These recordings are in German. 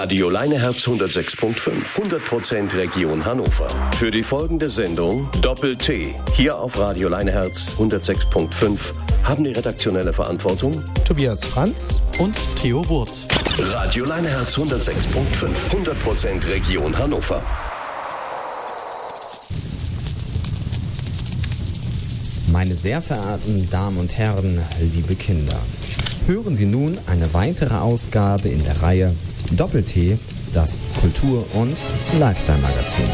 Radio Leineherz 106.5, 100% Region Hannover. Für die folgende Sendung Doppel-T, hier auf Radio Leineherz 106.5, haben die redaktionelle Verantwortung Tobias Franz und Theo Wurt. Radio Leineherz 106.5, 100% Region Hannover. Meine sehr verehrten Damen und Herren, liebe Kinder, hören Sie nun eine weitere Ausgabe in der Reihe Doppel-T, das Kultur- und Lifestyle-Magazin.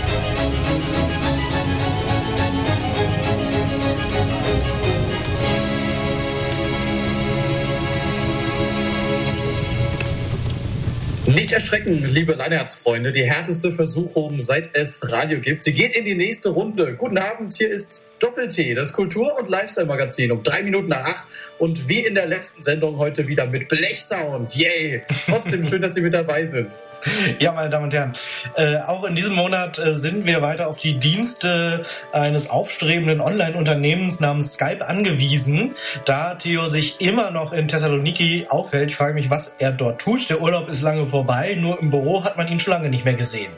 Nicht erschrecken, liebe Leineherzfreunde. Die härteste Versuchung, seit es Radio gibt. Sie geht in die nächste Runde. Guten Abend, hier ist Doppel-T, das Kultur- und Lifestyle-Magazin um drei Minuten nach acht. Und wie in der letzten Sendung heute wieder mit Blechsound. Yay! Trotzdem schön, dass Sie mit dabei sind. Ja, meine Damen und Herren, äh, auch in diesem Monat äh, sind wir weiter auf die Dienste eines aufstrebenden Online-Unternehmens namens Skype angewiesen. Da Theo sich immer noch in Thessaloniki aufhält, ich frage mich, was er dort tut. Der Urlaub ist lange vorbei, nur im Büro hat man ihn schon lange nicht mehr gesehen.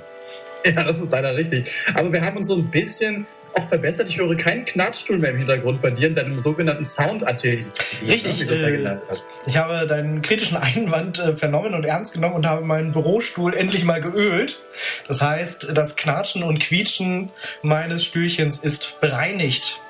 Ja, das ist leider richtig. Aber wir haben uns so ein bisschen auch verbessert. Ich höre keinen Knatschstuhl mehr im Hintergrund bei dir in deinem sogenannten Sound-Atelier. Richtig. Äh, ich habe deinen kritischen Einwand äh, vernommen und ernst genommen und habe meinen Bürostuhl endlich mal geölt. Das heißt, das Knatschen und Quietschen meines Stühlchens ist bereinigt.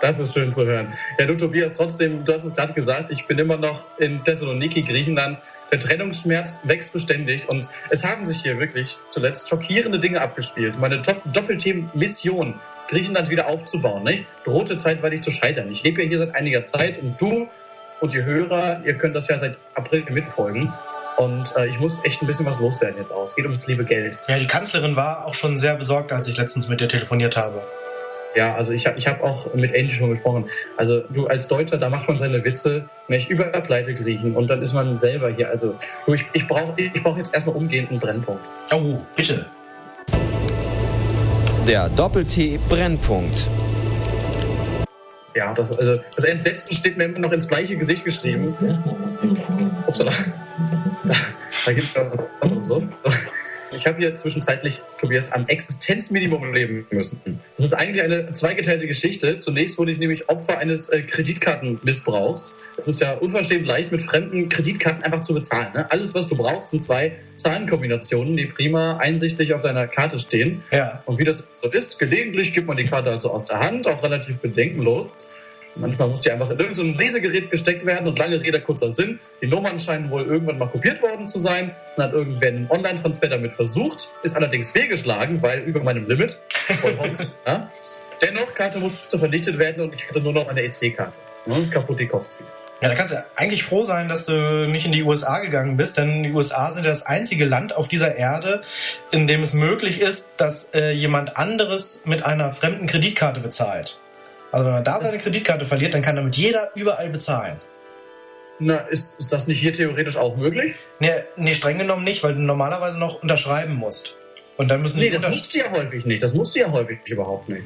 Das ist schön zu hören. Ja, du Tobias, trotzdem, du hast es gerade gesagt, ich bin immer noch in Thessaloniki, Griechenland. Der Trennungsschmerz wächst beständig und es haben sich hier wirklich zuletzt schockierende Dinge abgespielt. Meine Doppelteam-Mission Griechenland wieder aufzubauen. Nicht? Drohte zeitweilig zu scheitern. Ich lebe ja hier seit einiger Zeit und du und die Hörer, ihr könnt das ja seit April mitfolgen. Und äh, ich muss echt ein bisschen was loswerden jetzt aus. Es geht ums liebe Geld. Ja, die Kanzlerin war auch schon sehr besorgt, als ich letztens mit dir telefoniert habe. Ja, also ich habe ich hab auch mit Angie schon gesprochen. Also du als Deutscher, da macht man seine Witze nicht über Pleite Griechen und dann ist man selber hier. Also du, ich, ich brauche ich brauch jetzt erstmal umgehend einen Brennpunkt. Oh, bitte. Der Doppel-T-Brennpunkt. Ja, das, also, das Entsetzen steht mir immer noch ins gleiche Gesicht geschrieben. Upsala. Da, da gibt es was anderes los. Ich habe hier zwischenzeitlich, Tobias, am Existenzminimum leben müssen. Das ist eigentlich eine zweigeteilte Geschichte. Zunächst wurde ich nämlich Opfer eines äh, Kreditkartenmissbrauchs. Es ist ja unverschämt leicht, mit fremden Kreditkarten einfach zu bezahlen. Ne? Alles, was du brauchst, sind zwei Zahlenkombinationen, die prima einsichtlich auf deiner Karte stehen. Ja. Und wie das so ist, gelegentlich gibt man die Karte also aus der Hand, auch relativ bedenkenlos. Manchmal muss die einfach in irgendein Lesegerät gesteckt werden und lange Rede, kurzer Sinn. Die Nummern scheinen wohl irgendwann mal kopiert worden zu sein. Dann hat irgendwer einen Online-Transfer damit versucht, ist allerdings fehlgeschlagen, weil über meinem Limit. ja. Dennoch, Karte musste vernichtet werden und ich hatte nur noch eine EC-Karte. Ne? Kaputikowski. Ja, da kannst du eigentlich froh sein, dass du nicht in die USA gegangen bist, denn die USA sind ja das einzige Land auf dieser Erde, in dem es möglich ist, dass äh, jemand anderes mit einer fremden Kreditkarte bezahlt. Also wenn man da seine Kreditkarte verliert, dann kann damit jeder überall bezahlen. Na, ist, ist das nicht hier theoretisch auch möglich? Nee, nee, streng genommen nicht, weil du normalerweise noch unterschreiben musst. Und dann müssen Nee, das musst du ja häufig nicht. Das musst du ja häufig überhaupt nicht.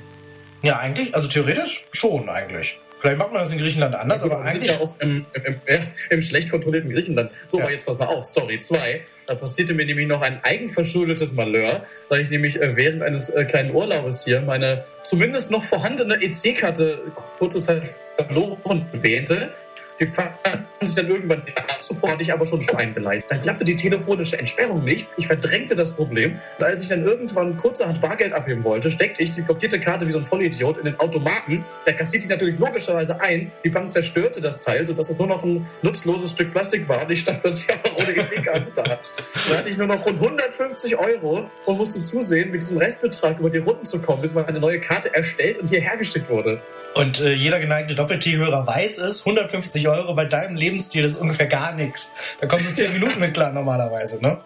Ja, eigentlich, also theoretisch schon eigentlich. Vielleicht macht man das in Griechenland anders, ja, gut, aber eigentlich. Ja auch im, im, im, im, schlecht kontrollierten Griechenland. So, ja. aber jetzt pass mal auf. Story 2. Da passierte mir nämlich noch ein eigenverschuldetes Malheur, da ich nämlich äh, während eines äh, kleinen Urlaubes hier meine zumindest noch vorhandene EC-Karte kurze Zeit verloren wähnte. Die fanden sich dann irgendwann sofort hatte ich aber schon Schwein beleidigt. Dann klappte die telefonische Entsperrung nicht. Ich verdrängte das Problem. Und als ich dann irgendwann kurzerhand Bargeld abheben wollte, steckte ich die blockierte Karte wie so ein Vollidiot in den Automaten. Der kassiert die natürlich logischerweise ein. Die Bank zerstörte das Teil, sodass es nur noch ein nutzloses Stück Plastik war. Und ich stand plötzlich aber ohne EC-Karte da. Da hatte ich nur noch rund 150 Euro und musste zusehen, mit diesem Restbetrag über die Runden zu kommen, bis meine neue Karte erstellt und hierher geschickt wurde. Und äh, jeder geneigte Doppel-T-Hörer weiß es, 150 Euro bei deinem Lebensstil ist ungefähr gar nichts. Da kommst du 10 Minuten mit klar normalerweise, ne?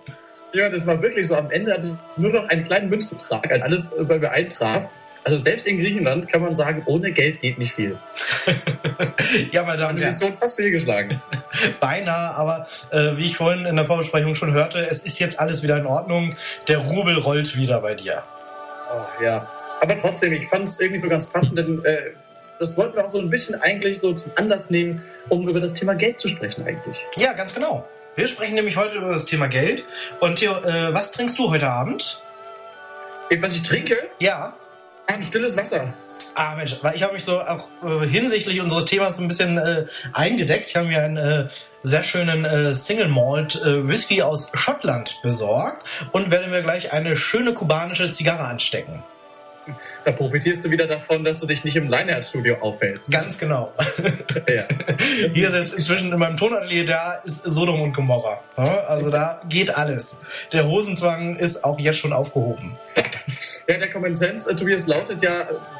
Ja, das war wirklich so. Am Ende hatte ich nur noch einen kleinen Münzbetrag, als alles äh, bei mir eintraf. Also selbst in Griechenland kann man sagen, ohne Geld geht nicht viel. ja, meine Damen und Herren. Mission fast fehlgeschlagen. Beinahe, aber äh, wie ich vorhin in der Vorbesprechung schon hörte, es ist jetzt alles wieder in Ordnung. Der Rubel rollt wieder bei dir. Oh, ja, aber trotzdem, ich fand es irgendwie so ganz passend, denn äh, das wollten wir auch so ein bisschen eigentlich so zum Anlass nehmen, um über das Thema Geld zu sprechen eigentlich. Ja, ganz genau. wir sprechen nämlich heute über das Thema Geld. Und Theo, äh, was trinkst du heute Abend? Was ich trinke? Ja. Ein stilles Wasser. Ah Mensch, weil ich habe mich so auch äh, hinsichtlich unseres Themas ein bisschen äh, eingedeckt. Ich habe mir einen äh, sehr schönen äh, Single Malt äh, Whisky aus Schottland besorgt und werde mir gleich eine schöne kubanische Zigarre anstecken. Da profitierst du wieder davon, dass du dich nicht im Lineart-Studio aufhältst. Ganz genau. ja. Hier ist jetzt inzwischen in meinem Tonatelier, da ist Sodom und Gomorra. Also da geht alles. Der Hosenzwang ist auch jetzt schon aufgehoben. Ja, der Common Sense, äh, Tobias, lautet ja,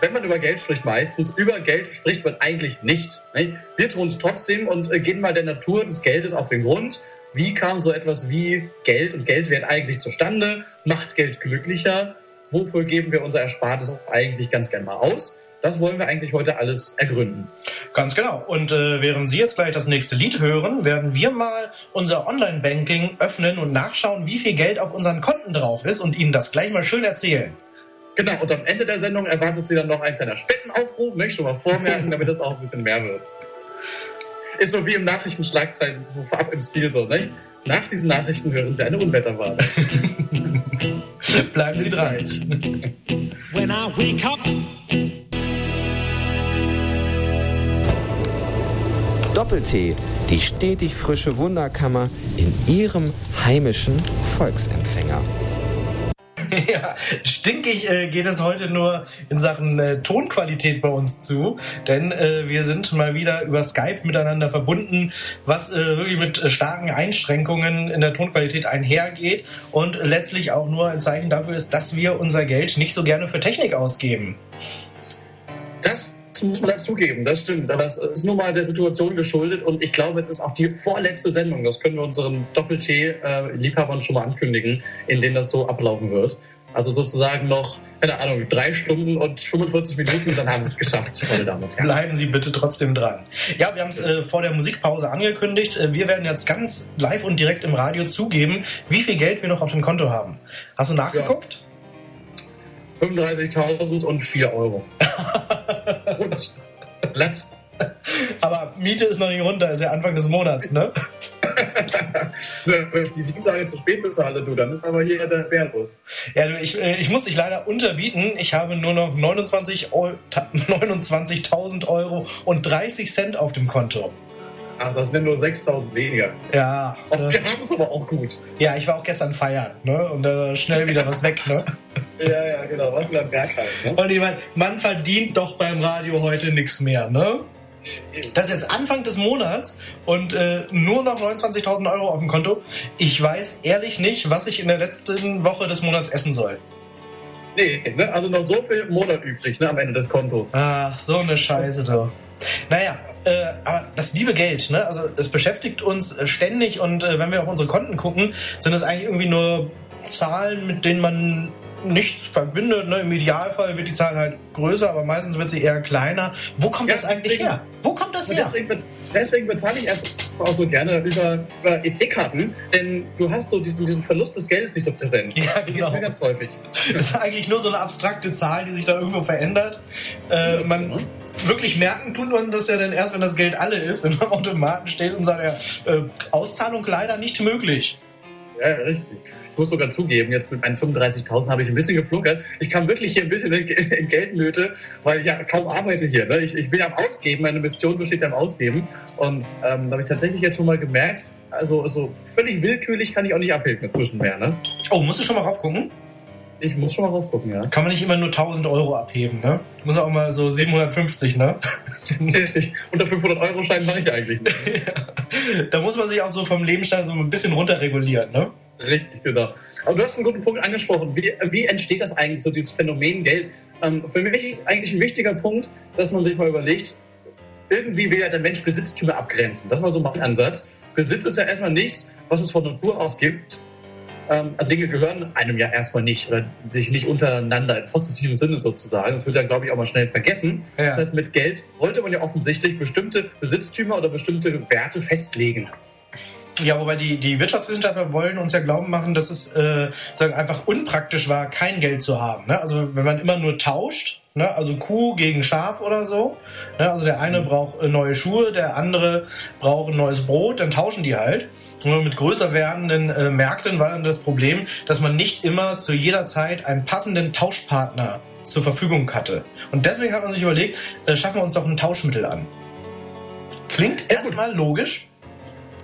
wenn man über Geld spricht, meistens, über Geld spricht man eigentlich nicht. Ne? Wir tun es trotzdem und äh, gehen mal der Natur des Geldes auf den Grund. Wie kam so etwas wie Geld und Geldwert eigentlich zustande? Macht Geld glücklicher? Wofür geben wir unser Erspartes auch eigentlich ganz gern mal aus? Das wollen wir eigentlich heute alles ergründen. Ganz genau. Und äh, während Sie jetzt gleich das nächste Lied hören, werden wir mal unser Online-Banking öffnen und nachschauen, wie viel Geld auf unseren Konten drauf ist und Ihnen das gleich mal schön erzählen. Genau, und am Ende der Sendung erwartet Sie dann noch ein kleiner Spendenaufruf, möchte ich schon mal vormerken, damit das auch ein bisschen mehr wird. Ist so wie im Nachrichtenschlagzeilen so vorab im Stil so, ne? Nach diesen Nachrichten hören Sie eine Unwetterwarnung. Bleiben Sie dran. When I wake up, Doppel-T, die stetig frische Wunderkammer in Ihrem heimischen Volksempfänger. Ja, stinkig äh, geht es heute nur in Sachen äh, Tonqualität bei uns zu, denn äh, wir sind mal wieder über Skype miteinander verbunden, was äh, wirklich mit äh, starken Einschränkungen in der Tonqualität einhergeht und letztlich auch nur ein Zeichen dafür ist, dass wir unser Geld nicht so gerne für Technik ausgeben. Das muss man dazugeben, das stimmt. Das ist nur mal der Situation geschuldet und ich glaube, es ist auch die vorletzte Sendung. Das können wir unseren Doppel-T-Liebhabern schon mal ankündigen, in denen das so ablaufen wird. Also sozusagen noch, keine Ahnung, drei Stunden und 45 Minuten, dann haben sie es geschafft, meine Damen und Herren. Bleiben Sie bitte trotzdem dran. Ja, wir haben es äh, vor der Musikpause angekündigt. Äh, wir werden jetzt ganz live und direkt im Radio zugeben, wie viel Geld wir noch auf dem Konto haben. Hast du nachgeguckt? 35.000 und 4 Euro. und glatt. Aber Miete ist noch nicht runter, ist ja Anfang des Monats, ne? Wenn ich die sieben Tage zu spät bezahle, du, dann ist aber hier der wertlos. Ja, du, ich, äh, ich muss dich leider unterbieten. Ich habe nur noch 29 Eu- ta- 29.000 Euro und 30 Cent auf dem Konto. Ach, das sind nur 6.000 weniger. Ja, Ach, äh, wir haben aber auch gut. ja, ich war auch gestern feiern, ne? Und da schnell wieder was weg, ne? Ja, ja, genau. Was bleibt gar kein, ne? Und ich meine, man verdient doch beim Radio heute nichts mehr, ne? Das ist jetzt Anfang des Monats und äh, nur noch 29.000 Euro auf dem Konto. Ich weiß ehrlich nicht, was ich in der letzten Woche des Monats essen soll. Nee, ne? also noch so viel Monat übrig, ne, am Ende des Kontos. Ah, so eine Scheiße doch. Naja, äh, aber das liebe Geld, ne? Also es beschäftigt uns äh, ständig und äh, wenn wir auf unsere Konten gucken, sind es eigentlich irgendwie nur Zahlen, mit denen man nichts verbindet. Ne? Im Idealfall wird die Zahl halt größer, aber meistens wird sie eher kleiner. Wo kommt Ja, das eigentlich deswegen- her? Wo kommt das her? deswegen, deswegen bezahle ich erst auch so gerne über, über EC-Karten, denn du hast so diesen, diesen Verlust des Geldes nicht so präsent. Ja, Das genau. mir ganz häufig. Das ist eigentlich nur so eine abstrakte Zahl, die sich da irgendwo verändert. Äh, man wirklich merken tut man das ja dann erst, wenn das Geld alle ist, wenn man am Automaten steht und sagt, ja, äh, Auszahlung leider nicht möglich. Ja, richtig. Ich muss sogar zugeben, jetzt mit meinen 35.000 habe ich ein bisschen geflunkert. Ich kam wirklich hier ein bisschen in Geldnöte, weil ich ja kaum arbeite hier. Ne? Ich, ich bin ja am Ausgeben, meine Mission besteht ja im Ausgeben. Und ähm, da habe ich tatsächlich jetzt schon mal gemerkt, also, also völlig willkürlich kann ich auch nicht abheben inzwischen mehr. Ne? Oh, musst du schon mal raufgucken? Ich muss schon mal rausgucken, ja. Kann man nicht immer nur 1000 Euro abheben, ne? Muss auch mal so 750, ne? Unter 500 Euro Schein mache ich eigentlich nicht. da muss man sich auch so vom Lebensstand so ein bisschen runterregulieren, ne? Richtig, genau. Aber du hast einen guten Punkt angesprochen. Wie, wie entsteht das eigentlich, so dieses Phänomen Geld? Ähm, für mich ist eigentlich ein wichtiger Punkt, dass man sich mal überlegt, irgendwie will ja der Mensch Besitztümer abgrenzen. Das war so mein Ansatz. Besitz ist ja erstmal nichts, was es von Natur aus gibt. Ähm, also Dinge gehören einem ja erstmal nicht oder sich nicht untereinander im positiven Sinne sozusagen. Das wird ja, glaube ich, auch mal schnell vergessen. Ja. Das heißt, mit Geld wollte man ja offensichtlich bestimmte Besitztümer oder bestimmte Werte festlegen. Ja, wobei die, die Wirtschaftswissenschaftler wollen uns ja glauben machen, dass es äh, sagen, einfach unpraktisch war, kein Geld zu haben. Ne? Also wenn man immer nur tauscht, ne? also Kuh gegen Schaf oder so, ne? also der eine braucht äh, neue Schuhe, der andere braucht ein neues Brot, dann tauschen die halt. Und mit größer werdenden äh, Märkten war dann das Problem, dass man nicht immer zu jeder Zeit einen passenden Tauschpartner zur Verfügung hatte. Und deswegen hat man sich überlegt, äh, schaffen wir uns doch ein Tauschmittel an. Klingt erstmal logisch.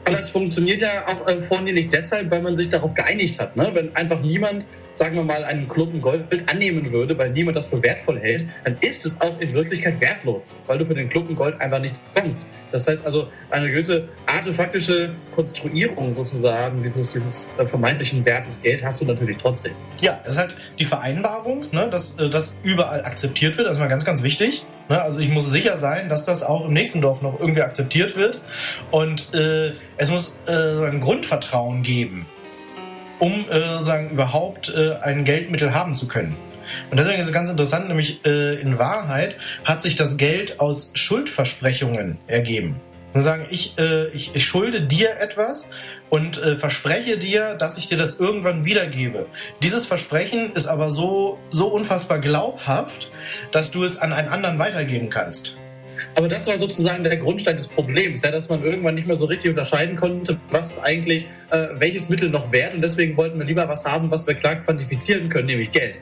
Aber es funktioniert ja auch äh, vornehmlich deshalb, weil man sich darauf geeinigt hat. Ne? Wenn einfach niemand, sagen wir mal, einen Klumpen Gold annehmen würde, weil niemand das für wertvoll hält, dann ist es auch in Wirklichkeit wertlos, weil du für den Klumpen Gold einfach nichts bekommst. Das heißt also, eine gewisse artefaktische Konstruierung sozusagen dieses, dieses äh, vermeintlichen Wertes Geld hast du natürlich trotzdem. Ja, es ist halt die Vereinbarung, ne, dass äh, das überall akzeptiert wird, das ist mal ganz, ganz wichtig. Ne? Also ich muss sicher sein, dass das auch im nächsten Dorf noch irgendwie akzeptiert wird. Und äh, es muss äh, ein Grundvertrauen geben, um äh, sagen, überhaupt äh, ein Geldmittel haben zu können. Und deswegen ist es ganz interessant, nämlich äh, in Wahrheit hat sich das Geld aus Schuldversprechungen ergeben. Und sagen, ich, äh, ich, ich schulde dir etwas und äh, verspreche dir, dass ich dir das irgendwann wiedergebe. Dieses Versprechen ist aber so, so unfassbar glaubhaft, dass du es an einen anderen weitergeben kannst. Aber das war sozusagen der Grundstein des Problems, ja, dass man irgendwann nicht mehr so richtig unterscheiden konnte, was eigentlich äh, welches Mittel noch wert und deswegen wollten wir lieber was haben, was wir klar quantifizieren können, nämlich Geld.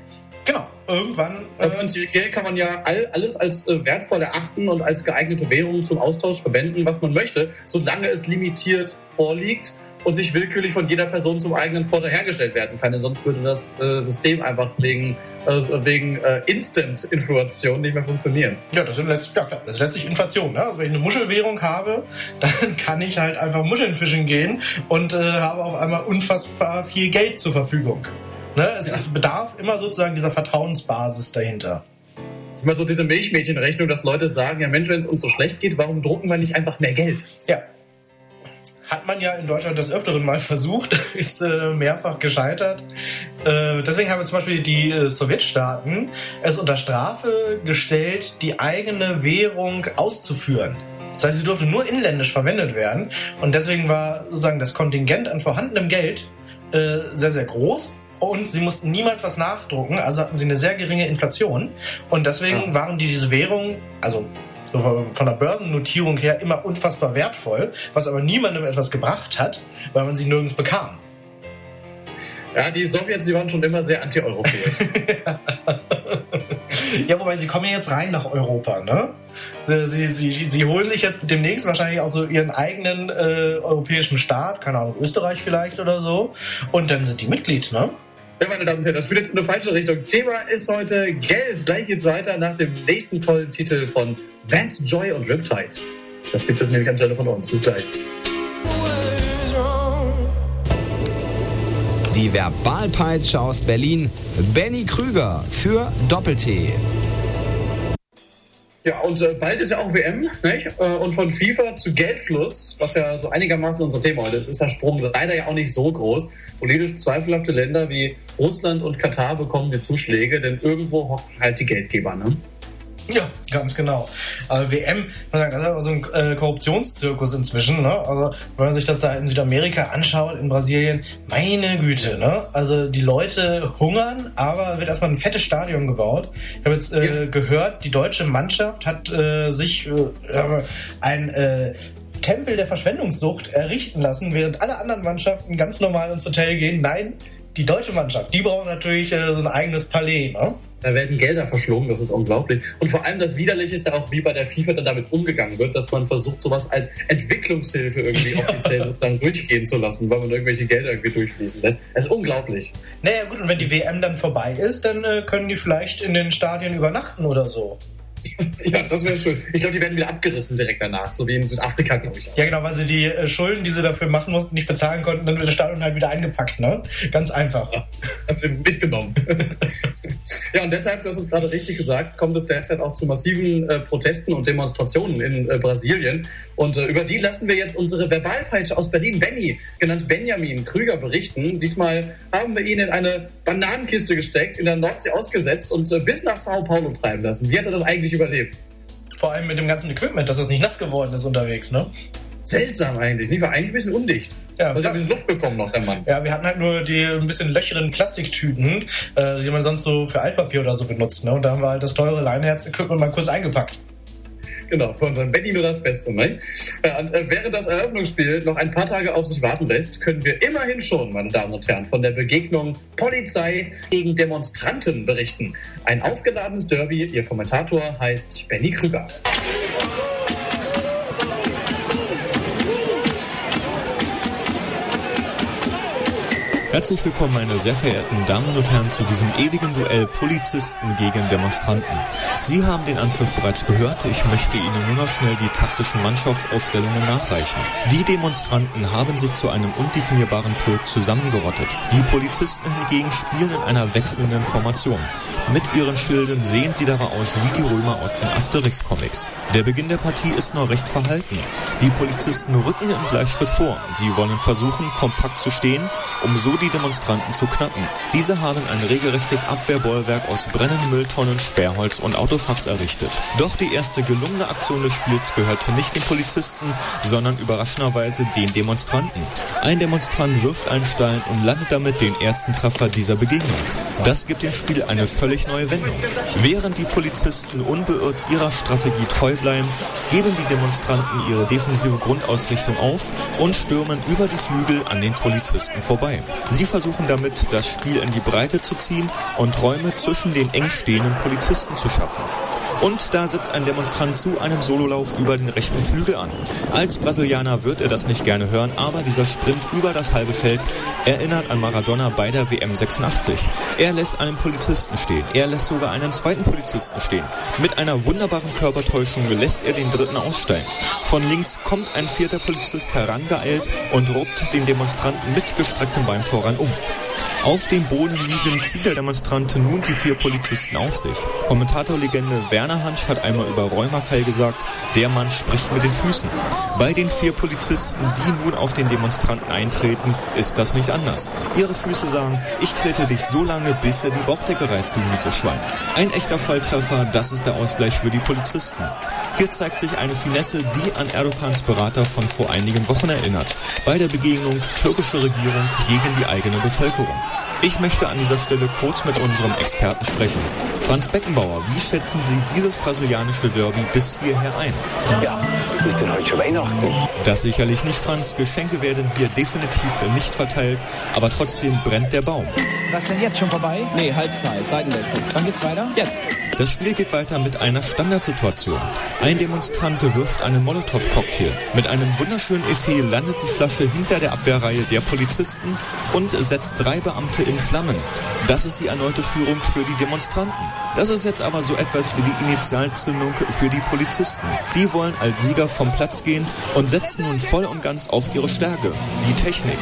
Genau, irgendwann. Äh, Prinzipiell kann man ja all, alles als äh, wertvoll erachten und als geeignete Währung zum Austausch verwenden, was man möchte, solange es limitiert vorliegt und nicht willkürlich von jeder Person zum eigenen Vorteil hergestellt werden kann. Denn sonst würde das äh, System einfach wegen, äh, wegen äh, Instant-Inflation nicht mehr funktionieren. Ja, das, sind letzt, ja, klar, das ist letztlich Inflation. Ne? Also wenn ich eine Muschelwährung habe, dann kann ich halt einfach Muscheln fischen gehen und äh, habe auf einmal unfassbar viel Geld zur Verfügung. Ne? Es, ja. es bedarf immer sozusagen dieser Vertrauensbasis dahinter. Das ist immer so diese Milchmädchenrechnung, dass Leute sagen, ja Mensch, wenn es uns so schlecht geht, warum drucken wir nicht einfach mehr Geld? Ja. Hat man ja in Deutschland des Öfteren mal versucht, ist äh, mehrfach gescheitert. Äh, deswegen haben zum Beispiel die äh, Sowjetstaaten es unter Strafe gestellt, die eigene Währung auszuführen. Das heißt, sie durfte nur inländisch verwendet werden. Und deswegen war sozusagen das Kontingent an vorhandenem Geld äh, sehr, sehr groß und sie mussten niemals was nachdrucken, also hatten sie eine sehr geringe Inflation und deswegen waren die diese Währung, also von der Börsennotierung her immer unfassbar wertvoll, was aber niemandem etwas gebracht hat, weil man sie nirgends bekam. Ja, die Sowjets, die waren schon immer sehr anti-europäisch. ja, wobei sie kommen jetzt rein nach Europa, ne? Sie, sie, sie holen sich jetzt demnächst wahrscheinlich auch so ihren eigenen äh, europäischen Staat, keine Ahnung, Österreich vielleicht oder so. Und dann sind die Mitglied, ne? Ja, meine Damen und Herren, das führt jetzt in eine falsche Richtung. Thema ist heute Geld. Gleich geht's weiter nach dem nächsten tollen Titel von Vance Joy und Riptide. Das gibt es nämlich anstelle von uns. Bis gleich. Die Verbalpeitsche aus Berlin. Benny Krüger für Doppel-T. Ja, und äh, bald ist ja auch WM, nicht? Äh, und von FIFA zu Geldfluss, was ja so einigermaßen unser Thema heute ist, ist der Sprung leider ja auch nicht so groß. Politisch zweifelhafte Länder wie Russland und Katar bekommen die Zuschläge, denn irgendwo hocken halt die Geldgeber, ne? Ja, ganz genau. Also WM, das ist aber so ein äh, Korruptionszirkus inzwischen. Ne? Also wenn man sich das da in Südamerika anschaut, in Brasilien, meine Güte, ne? Also die Leute hungern, aber wird erstmal ein fettes Stadion gebaut. Ich habe jetzt äh, ja. gehört, die deutsche Mannschaft hat äh, sich äh, ein äh, Tempel der Verschwendungssucht errichten lassen, während alle anderen Mannschaften ganz normal ins Hotel gehen. Nein, die deutsche Mannschaft, die braucht natürlich so ein eigenes Palais. Ne? Da werden Gelder verschlungen, das ist unglaublich. Und vor allem das Widerliche ist ja auch, wie bei der FIFA dann damit umgegangen wird, dass man versucht, sowas als Entwicklungshilfe irgendwie offiziell dann durchgehen zu lassen, weil man irgendwelche Gelder irgendwie durchfließen lässt. Das ist unglaublich. Naja gut, und wenn die WM dann vorbei ist, dann äh, können die vielleicht in den Stadien übernachten oder so. ja, das wäre schön. Ich glaube, die werden wieder abgerissen direkt danach, so wie in Südafrika, glaube ich. Auch. Ja, genau, weil sie die äh, Schulden, die sie dafür machen mussten, nicht bezahlen konnten, dann wird das Stadion halt wieder eingepackt, ne? Ganz einfach. Ja, mitgenommen. ja, und deshalb, du hast es gerade richtig gesagt, kommt es derzeit auch zu massiven äh, Protesten und Demonstrationen in äh, Brasilien. Und äh, über die lassen wir jetzt unsere Verbalpeitsche aus Berlin, Benny, genannt Benjamin Krüger, berichten. Diesmal haben wir ihn in eine Bananenkiste gesteckt, in der Nordsee ausgesetzt und äh, bis nach Sao Paulo treiben lassen. Wie hat er das eigentlich überlebt? Vor allem mit dem ganzen Equipment, dass es nicht nass geworden ist unterwegs, ne? Seltsam eigentlich, nicht? War eigentlich ein bisschen undicht. Ja, Also, ein bisschen Luft bekommen noch, der Mann. Ja, wir hatten halt nur die ein bisschen löcheren Plastiktüten, äh, die man sonst so für Altpapier oder so benutzt. Ne? Und da haben wir halt das teure Leinherz-Equipment mal kurz eingepackt. Genau, für unseren Benny nur das Beste, ne? Ja, und äh, während das Eröffnungsspiel noch ein paar Tage auf sich warten lässt, können wir immerhin schon, meine Damen und Herren, von der Begegnung Polizei gegen Demonstranten berichten. Ein aufgeladenes Derby, Ihr Kommentator heißt Benny Krüger. Herzlich willkommen, meine sehr verehrten Damen und Herren, zu diesem ewigen Duell Polizisten gegen Demonstranten. Sie haben den Anpfiff bereits gehört. Ich möchte Ihnen nur noch schnell die taktischen Mannschaftsausstellungen nachreichen. Die Demonstranten haben sich zu einem undefinierbaren Pulk zusammengerottet. Die Polizisten hingegen spielen in einer wechselnden Formation. Mit ihren Schilden sehen sie dabei aus wie die Römer aus den Asterix-Comics. Der Beginn der Partie ist noch recht verhalten. Die Polizisten rücken im Gleichschritt vor. Sie wollen versuchen, kompakt zu stehen, um so die Demonstranten zu knacken. Diese haben ein regelrechtes Abwehrbollwerk aus brennenden Mülltonnen, Sperrholz und Autofax errichtet. Doch die erste gelungene Aktion des Spiels gehörte nicht den Polizisten, sondern überraschenderweise den Demonstranten. Ein Demonstrant wirft einen Stein und landet damit den ersten Treffer dieser Begegnung. Das gibt dem Spiel eine völlig neue Wendung. Während die Polizisten unbeirrt ihrer Strategie treu bleiben, geben die Demonstranten ihre defensive Grundausrichtung auf und stürmen über die Flügel an den Polizisten vorbei. Sie versuchen damit, das Spiel in die Breite zu ziehen und Räume zwischen den eng stehenden Polizisten zu schaffen. Und da setzt ein Demonstrant zu einem Sololauf über den rechten Flügel an. Als Brasilianer wird er das nicht gerne hören, aber dieser Sprint über das halbe Feld erinnert an Maradona bei der WM 86. Er lässt einen Polizisten stehen. Er lässt sogar einen zweiten Polizisten stehen. Mit einer wunderbaren Körpertäuschung lässt er den dritten aussteigen. Von links kommt ein vierter Polizist herangeeilt und ruppt den Demonstranten mit gestrecktem Bein voran um. Auf dem Boden liegen zieht der Demonstrant nun die vier Polizisten auf sich. Kommentatorlegende Werner Hansch hat einmal über Räumerkeil gesagt, der Mann spricht mit den Füßen. Bei den vier Polizisten, die nun auf den Demonstranten eintreten, ist das nicht anders. Ihre Füße sagen, ich trete dich so lange, bis er die Bauchdecke reißt, du miese Schwein. Ein echter Volltreffer, das ist der Ausgleich für die Polizisten. Hier zeigt sich eine Finesse, die an Erdogans Berater von vor einigen Wochen erinnert. Bei der Begegnung türkische Regierung gegen die eigene Bevölkerung. Ich möchte an dieser Stelle kurz mit unserem Experten sprechen. Franz Beckenbauer, wie schätzen Sie dieses brasilianische Derby bis hierher ein? Ja, ist denn heute schon Weihnachten? Das sicherlich nicht, Franz. Geschenke werden hier definitiv nicht verteilt, aber trotzdem brennt der Baum. Was denn jetzt schon vorbei? Nee, Halbzeit, Seitenwechsel. Wann geht's weiter? Jetzt. Das Spiel geht weiter mit einer Standardsituation. Ein Demonstrant wirft einen Molotow-Cocktail. Mit einem wunderschönen Effet landet die Flasche hinter der Abwehrreihe der Polizisten und setzt drei Beamte in Flammen. Das ist die erneute Führung für die Demonstranten. Das ist jetzt aber so etwas wie die Initialzündung für die Polizisten. Die wollen als Sieger vom Platz gehen und setzen nun voll und ganz auf ihre Stärke, die Technik.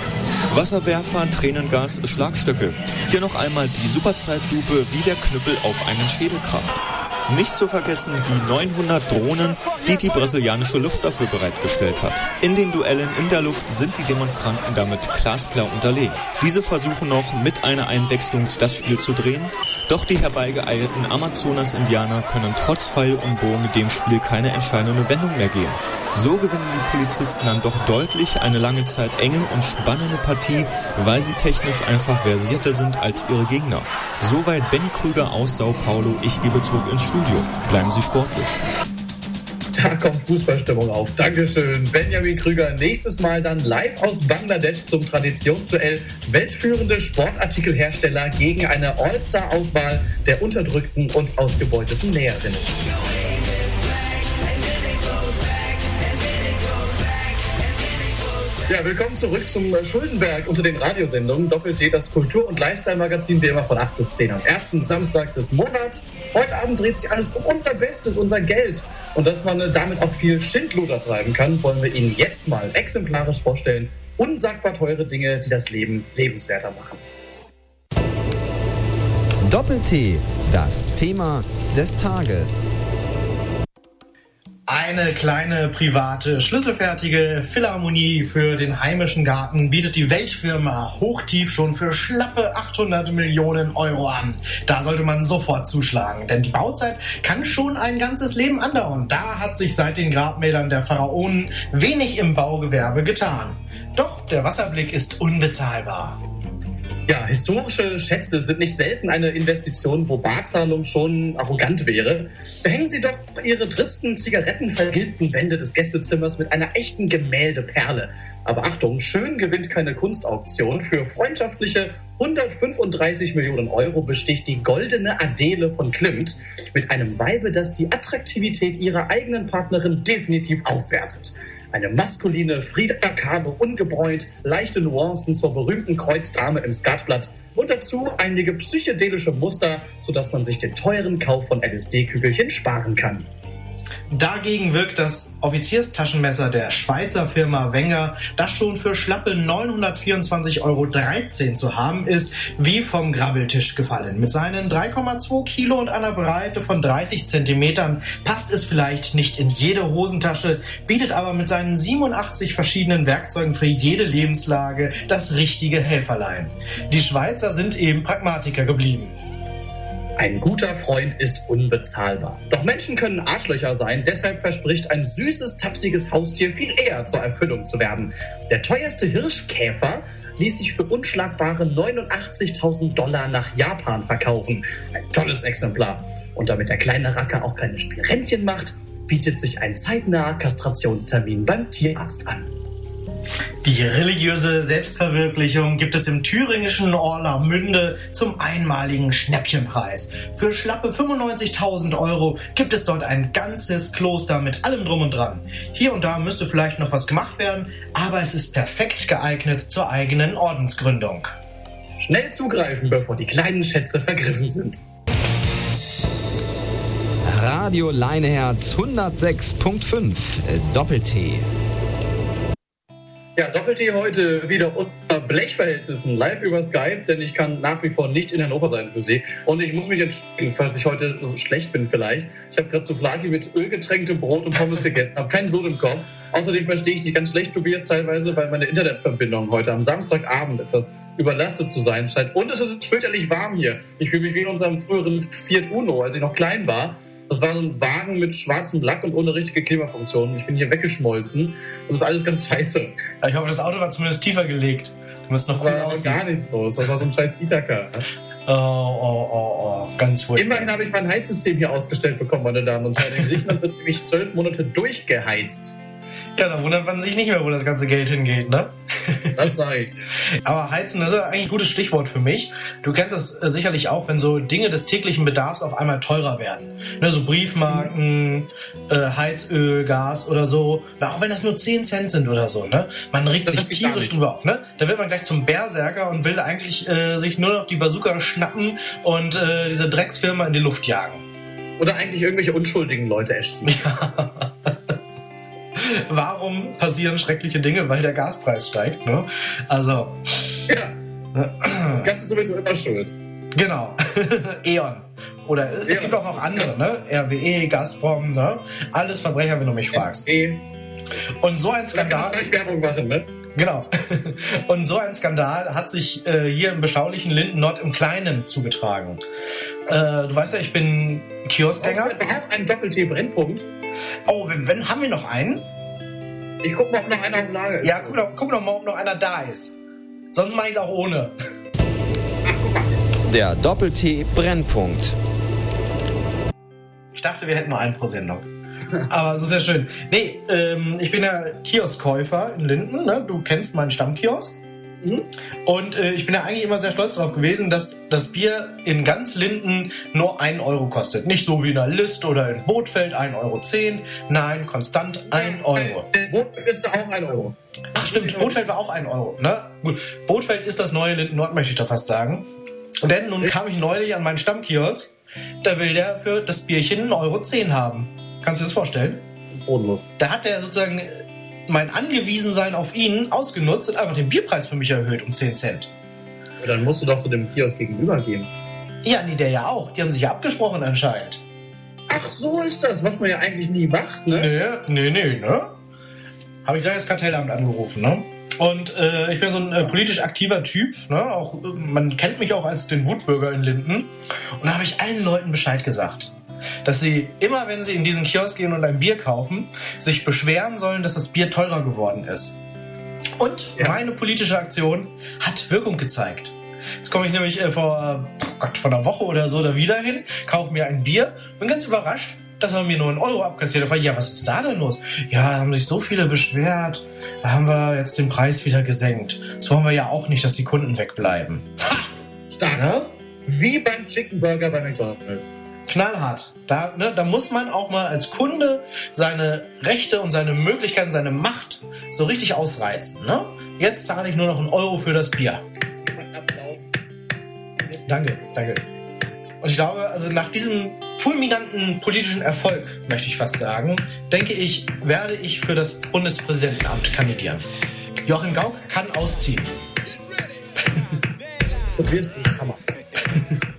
Wasserwerfer, Tränengas, Schlagstöcke. Hier noch einmal die Superzeitlupe wie der Knüppel auf einen Schädelkraft. Nicht zu vergessen die 900 Drohnen, die die brasilianische Luftwaffe bereitgestellt hat. In den Duellen in der Luft sind die Demonstranten damit glasklar unterlegen. Diese versuchen noch mit einer Einwechslung das Spiel zu drehen, doch die herbeigeeilten Amazonas-Indianer können trotz Pfeil und Bogen dem Spiel keine entscheidende Wendung mehr geben. So gewinnen die Polizisten dann doch deutlich eine lange Zeit enge und spannende Partie, weil sie technisch einfach versierter sind als ihre Gegner. Soweit Benny Krüger aus Sao Paulo. Ich gebe zurück ins Studio. Bleiben Sie sportlich. Da kommt Fußballstimmung auf. Dankeschön, Benjamin Krüger. Nächstes Mal dann live aus Bangladesch zum Traditionsduell weltführende Sportartikelhersteller gegen eine All-Star-Auswahl der unterdrückten und ausgebeuteten Näherinnen. Ja, willkommen zurück zum Schuldenberg unter den Radiosendungen. Doppel-T, das Kultur- und Lifestyle-Magazin, wie immer von 8 bis 10 am ersten Samstag des Monats. Heute Abend dreht sich alles um unser Bestes, unser Geld. Und dass man damit auch viel Schindluder treiben kann, wollen wir Ihnen jetzt mal exemplarisch vorstellen. Unsagbar teure Dinge, die das Leben lebenswerter machen. Doppel-T, das Thema des Tages. Eine kleine private schlüsselfertige Philharmonie für den heimischen Garten bietet die Weltfirma Hochtief schon für schlappe 800 Millionen Euro an. Da sollte man sofort zuschlagen, denn die Bauzeit kann schon ein ganzes Leben andauern. Da hat sich seit den Grabmälern der Pharaonen wenig im Baugewerbe getan. Doch der Wasserblick ist unbezahlbar. Ja, historische Schätze sind nicht selten eine Investition, wo Barzahlung schon arrogant wäre. Behängen Sie doch Ihre tristen, zigarettenvergilbten Wände des Gästezimmers mit einer echten Gemäldeperle. Aber Achtung, schön gewinnt keine Kunstauktion. Für freundschaftliche 135 Millionen Euro besticht die goldene Adele von Klimt mit einem Weibe, das die Attraktivität ihrer eigenen Partnerin definitiv aufwertet. Eine maskuline Frida Kahlo, ungebräunt, leichte Nuancen zur berühmten Kreuzdame im Skatblatt und dazu einige psychedelische Muster, sodass man sich den teuren Kauf von LSD-Kügelchen sparen kann. Dagegen wirkt das Offizierstaschenmesser der Schweizer Firma Wenger, das schon für schlappe 924,13 Euro zu haben ist, wie vom Grabbeltisch gefallen. Mit seinen 3,2 Kilo und einer Breite von 30 Zentimetern passt es vielleicht nicht in jede Hosentasche, bietet aber mit seinen 87 verschiedenen Werkzeugen für jede Lebenslage das richtige Helferlein. Die Schweizer sind eben Pragmatiker geblieben. Ein guter Freund ist unbezahlbar. Doch Menschen können Arschlöcher sein, deshalb verspricht ein süßes, tapsiges Haustier viel eher zur Erfüllung zu werden. Der teuerste Hirschkäfer ließ sich für unschlagbare 89.000 Dollar nach Japan verkaufen. Ein tolles Exemplar. Und damit der kleine Racker auch keine Spirenzchen macht, bietet sich ein zeitnaher Kastrationstermin beim Tierarzt an. Die religiöse Selbstverwirklichung gibt es im thüringischen Orlamünde zum einmaligen Schnäppchenpreis. Für schlappe 95.000 Euro gibt es dort ein ganzes Kloster mit allem drum und dran. Hier und da müsste vielleicht noch was gemacht werden, aber es ist perfekt geeignet zur eigenen Ordensgründung. Schnell zugreifen, bevor die kleinen Schätze vergriffen sind. Radio Leineherz 106.5 Doppel-T. Ja, Doppel-T heute wieder unter Blechverhältnissen live über Skype, denn ich kann nach wie vor nicht in Hannover sein für Sie. Und ich muss mich entschuldigen, falls ich heute so schlecht bin vielleicht. Ich habe gerade Souflaki mit ölgetränktem Brot und Pommes gegessen, habe kein Blut im Kopf. Außerdem verstehe ich dich ganz schlecht, Tobias, teilweise, weil meine Internetverbindung heute am Samstagabend etwas überlastet zu sein scheint. Und es ist fürchterlich warm hier. Ich fühle mich wie in unserem früheren Fiat Uno, als ich noch klein war. Das war so ein Wagen mit schwarzem Lack und ohne richtige Klimafunktion. Ich bin hier weggeschmolzen und das ist alles ganz scheiße. Ich hoffe, das Auto war zumindest tiefer gelegt. Du musst noch war aussehen. gar nichts los. Das war so ein scheiß Ithaka. Oh, oh, oh, oh, ganz furchtbar. Immerhin habe ich mein Heizsystem hier ausgestellt bekommen, meine Damen und Herren. In Griechenland wird nämlich zwölf Monate durchgeheizt. Ja, da wundert man sich nicht mehr, wo das ganze Geld hingeht, ne? Das sage ich. Aber heizen ist eigentlich ein gutes Stichwort für mich. Du kennst es äh, sicherlich auch, wenn so Dinge des täglichen Bedarfs auf einmal teurer werden. Ne, so Briefmarken, äh, Heizöl, Gas oder so. Na, auch wenn das nur 10 Cent sind oder so, ne? Man regt das sich tierisch drüber auf, ne? Da wird man gleich zum Berserker und will eigentlich äh, sich nur noch die Bazooka schnappen und äh, diese Drecksfirma in die Luft jagen. Oder eigentlich irgendwelche unschuldigen Leute erschießen. Ja. Warum passieren schreckliche Dinge? Weil der Gaspreis steigt. Ne? Also. Ja. Gas ist sowieso immer schuld. Genau. E.ON. Oder es ja. gibt auch noch andere, ne? RWE, Gazprom, ne? Alles Verbrecher, wenn du mich fragst. RWE. Und so ein Skandal. Werbung machen, ne? Genau. Und so ein Skandal hat sich äh, hier im beschaulichen Linden Nord im Kleinen zugetragen. Äh, du weißt ja, ich bin Kioskgänger. Auch ein Doppel-T-Brennpunkt. Oh, wenn, wenn, haben wir noch einen? Ich guck mal, ob noch einer Lager ist. Ja, guck doch, guck doch mal, ob noch einer da ist. Sonst mache ich es auch ohne. Ach, guck mal. Der Doppel-T Brennpunkt. Ich dachte, wir hätten nur einen pro Sendung. Aber das ist ja schön. Nee, ähm, ich bin ja Kioskkäufer in Linden. Ne? Du kennst meinen Stammkiosk. Mhm. Und äh, ich bin ja eigentlich immer sehr stolz darauf gewesen, dass das Bier in ganz Linden nur 1 Euro kostet. Nicht so wie in der List oder in Bootfeld 1,10 Euro. Nein, konstant 1 Euro. Bootfeld ist auch 1 Euro. Ach stimmt, Bootfeld war auch 1 Euro. Ne? Gut, Bootfeld ist das neue Linden Nord, möchte ich da fast sagen. Denn nun kam ich neulich an meinen Stammkiosk. Da will der für das Bierchen 1,10 Euro haben. Kannst du dir das vorstellen? Bodenlos. Da hat er sozusagen mein Angewiesensein auf ihn ausgenutzt und einfach den Bierpreis für mich erhöht um 10 Cent. Ja, dann musst du doch zu dem Kiosk gegenüber gehen. Ja, nee, der ja auch. Die haben sich ja abgesprochen anscheinend. Ach so ist das, was man ja eigentlich nie macht, ne? Nee, nee, nee, ne? Habe ich gleich das Kartellamt angerufen, ne? Und äh, ich bin so ein äh, politisch aktiver Typ. Ne? Auch, man kennt mich auch als den Wutbürger in Linden. Und da habe ich allen Leuten Bescheid gesagt. Dass sie immer, wenn sie in diesen Kiosk gehen und ein Bier kaufen, sich beschweren sollen, dass das Bier teurer geworden ist. Und ja. meine politische Aktion hat Wirkung gezeigt. Jetzt komme ich nämlich äh, vor, oh Gott, vor einer Woche oder so da wieder hin, kaufe mir ein Bier, bin ganz überrascht, dass er mir nur einen Euro abkassiert. Da ich, ja, was ist da denn los? Ja, haben sich so viele beschwert. Da haben wir jetzt den Preis wieder gesenkt. So wollen wir ja auch nicht, dass die Kunden wegbleiben. Ha! Stark. Ja? Wie beim Chicken Burger bei McDonald's. Knallhart. Da, ne, da muss man auch mal als Kunde seine Rechte und seine Möglichkeiten, seine Macht so richtig ausreizen. Ne? Jetzt zahle ich nur noch einen Euro für das Bier. Applaus. Danke, danke. Und ich glaube, also nach diesem fulminanten politischen Erfolg, möchte ich fast sagen, denke ich, werde ich für das Bundespräsidentenamt kandidieren. Joachim Gauck kann ausziehen. Probier's die Hammer.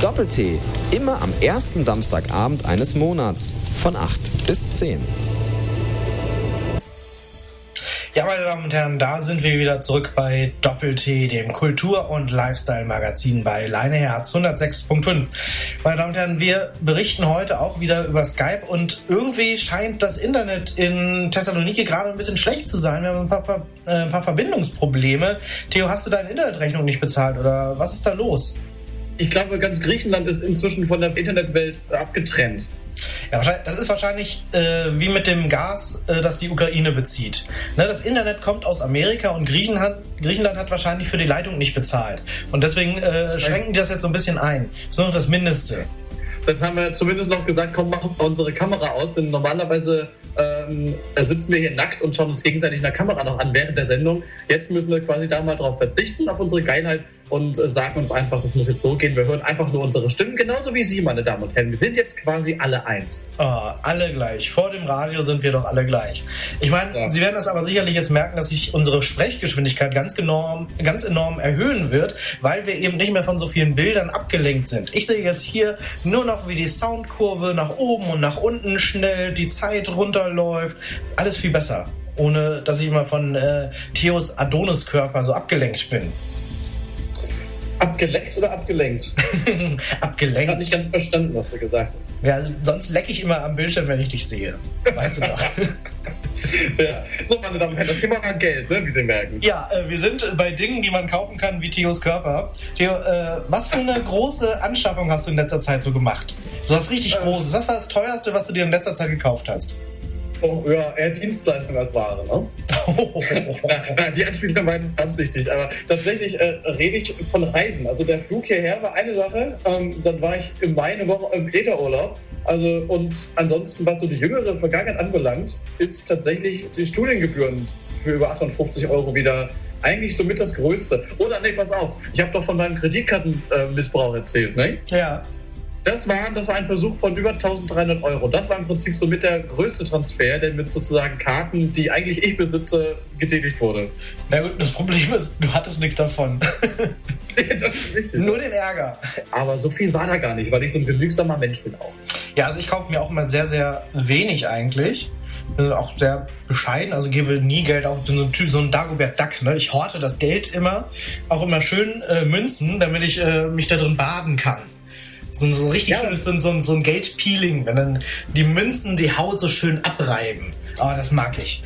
Doppel-T. Immer am ersten Samstagabend eines Monats. Von 8 bis 10. Ja, meine Damen und Herren, da sind wir wieder zurück bei Doppel-T, dem Kultur- und Lifestyle-Magazin bei Leineherz 106.5. Meine Damen und Herren, wir berichten heute auch wieder über Skype und irgendwie scheint das Internet in Thessaloniki gerade ein bisschen schlecht zu sein. Wir haben ein paar, äh, ein paar Verbindungsprobleme. Theo, hast du deine Internetrechnung nicht bezahlt oder was ist da los? Ich glaube, ganz Griechenland ist inzwischen von der Internetwelt abgetrennt. Ja, das ist wahrscheinlich äh, wie mit dem Gas, äh, das die Ukraine bezieht. Ne, das Internet kommt aus Amerika und Griechenland, Griechenland hat wahrscheinlich für die Leitung nicht bezahlt. Und deswegen äh, schränken die das jetzt so ein bisschen ein. Das ist nur noch das Mindeste. Jetzt haben wir zumindest noch gesagt, komm, mach unsere Kamera aus, denn normalerweise ähm, sitzen wir hier nackt und schauen uns gegenseitig in der Kamera noch an während der Sendung. Jetzt müssen wir quasi da mal drauf verzichten, auf unsere Geilheit und sagen uns einfach, das muss jetzt so gehen. Wir hören einfach nur unsere Stimmen, genauso wie Sie, meine Damen und Herren. Wir sind jetzt quasi alle eins. Oh, alle gleich. Vor dem Radio sind wir doch alle gleich. Ich meine, ja. Sie werden das aber sicherlich jetzt merken, dass sich unsere Sprechgeschwindigkeit ganz enorm, ganz enorm erhöhen wird, weil wir eben nicht mehr von so vielen Bildern abgelenkt sind. Ich sehe jetzt hier nur noch, wie die Soundkurve nach oben und nach unten schnell, die Zeit runterläuft. Alles viel besser ohne dass ich immer von äh, Theos Adoniskörper so abgelenkt bin. Abgeleckt oder abgelenkt? abgelenkt. Ich habe nicht ganz verstanden, was du gesagt hast. Ja, sonst lecke ich immer am Bildschirm, wenn ich dich sehe. Weißt du doch. ja. So, meine Damen und Herren, das Thema war Geld, ne, wie Sie merken. Ja, äh, wir sind bei Dingen, die man kaufen kann, wie Theos Körper. Theo, äh, was für eine große Anschaffung hast du in letzter Zeit so gemacht? So was richtig äh, Großes. Was war das teuerste, was du dir in letzter Zeit gekauft hast? Oh, ja, eher Dienstleistung als Ware, ne? die Anspielung war absichtlich, aber tatsächlich äh, rede ich von Reisen. Also der Flug hierher war eine Sache, ähm, dann war ich im Mai eine Woche im Kreta-Urlaub. Also, und ansonsten, was so die jüngere Vergangenheit anbelangt, ist tatsächlich die Studiengebühren für über 58 Euro wieder eigentlich somit das Größte. Oder nee, pass auf, ich habe doch von meinem Kreditkartenmissbrauch erzählt, ne? Ja. Das war, das war ein Versuch von über 1300 Euro. Das war im Prinzip somit der größte Transfer, der mit sozusagen Karten, die eigentlich ich besitze, getätigt wurde. Na gut, das Problem ist, du hattest nichts davon. das ist richtig. Nur den Ärger. Aber so viel war da gar nicht, weil ich so ein genügsamer Mensch bin auch. Ja, also ich kaufe mir auch immer sehr, sehr wenig eigentlich bin auch sehr bescheiden, also gebe nie Geld auf. Bin so ein Typ, so ein Dagobert Duck. Ne? Ich horte das Geld immer, auch immer schön äh, Münzen, damit ich äh, mich da drin baden kann. So, so richtig ja. schönes, so, so, so ein Geldpeeling, wenn dann die Münzen die Haut so schön abreiben. Aber oh, das mag ich.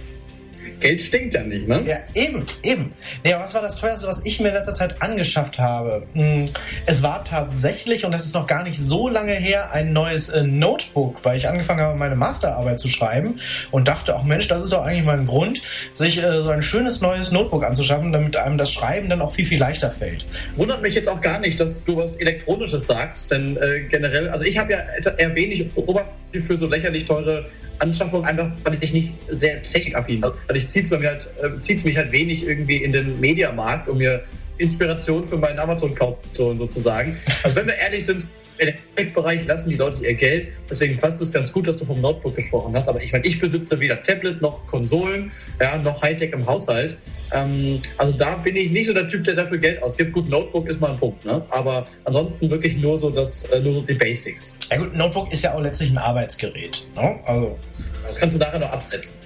Geld stinkt ja nicht, ne? Ja, eben, eben. Ja, was war das teuerste, was ich mir in letzter Zeit angeschafft habe? Hm, es war tatsächlich, und das ist noch gar nicht so lange her, ein neues äh, Notebook, weil ich angefangen habe, meine Masterarbeit zu schreiben und dachte auch, Mensch, das ist doch eigentlich mal ein Grund, sich äh, so ein schönes neues Notebook anzuschaffen, damit einem das Schreiben dann auch viel, viel leichter fällt. Wundert mich jetzt auch gar nicht, dass du was Elektronisches sagst, denn äh, generell, also ich habe ja eher wenig Oberfläche für so lächerlich teure Anschaffung einfach, weil ich nicht sehr technikaffin bin. Also ich ziehe es halt, äh, mich halt wenig irgendwie in den Mediamarkt, um mir Inspiration für meinen Amazon-Kauf zu holen, sozusagen. Also wenn wir ehrlich sind, im Tech-Bereich lassen die Leute ihr Geld. Deswegen passt es ganz gut, dass du vom Notebook gesprochen hast. Aber ich meine, ich besitze weder Tablet noch Konsolen, ja, noch Hightech im Haushalt. Ähm, also da bin ich nicht so der Typ, der dafür Geld ausgibt. Gut, Notebook ist mal ein Punkt, ne? aber ansonsten wirklich nur so das, äh, nur so die Basics. Ja gut, Notebook ist ja auch letztlich ein Arbeitsgerät. Ne? Also das kannst du nachher noch absetzen.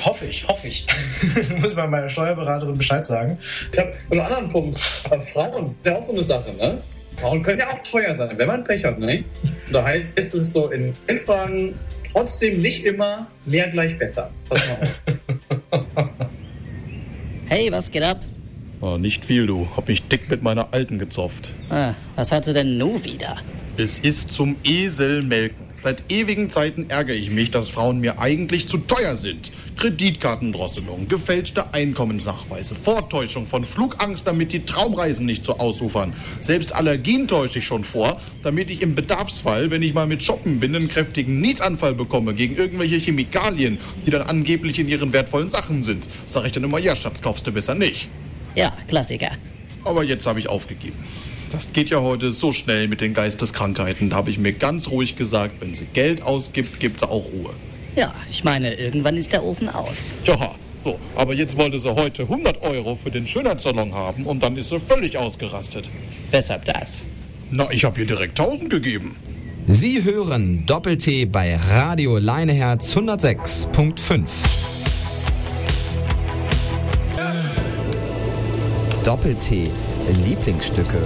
Hoffe ich, hoffe ich. Muss mal meiner Steuerberaterin Bescheid sagen. Ich habe einen anderen Punkt. Frauen, ist ja auch so eine Sache, ne? Frauen können ja auch teuer sein, wenn man Pech hat, ne? Da heißt es so in Fragen trotzdem nicht immer mehr gleich besser. Pass mal auf. Hey, was geht ab? Ah, nicht viel, du. Hab mich dick mit meiner Alten gezofft. Ah, was hat sie denn nu wieder? Es ist zum Eselmelken. Seit ewigen Zeiten ärgere ich mich, dass Frauen mir eigentlich zu teuer sind. Kreditkartendrosselung, gefälschte Einkommensnachweise, Vortäuschung von Flugangst, damit die Traumreisen nicht so ausufern. Selbst Allergien täusche ich schon vor, damit ich im Bedarfsfall, wenn ich mal mit Shoppen bin, einen kräftigen Niesanfall bekomme gegen irgendwelche Chemikalien, die dann angeblich in ihren wertvollen Sachen sind. Sag ich dann immer, ja, Schatz, kaufst du besser nicht. Ja, Klassiker. Aber jetzt habe ich aufgegeben. Das geht ja heute so schnell mit den Geisteskrankheiten. Da habe ich mir ganz ruhig gesagt, wenn sie Geld ausgibt, gibt sie auch Ruhe. Ja, ich meine, irgendwann ist der Ofen aus. Ja, so. Aber jetzt wollte sie heute 100 Euro für den Schönheitssalon haben und dann ist sie völlig ausgerastet. Weshalb das? Na, ich habe ihr direkt 1000 gegeben. Sie hören Doppel-T bei Radio Leineherz 106.5. Doppel-T Lieblingsstücke.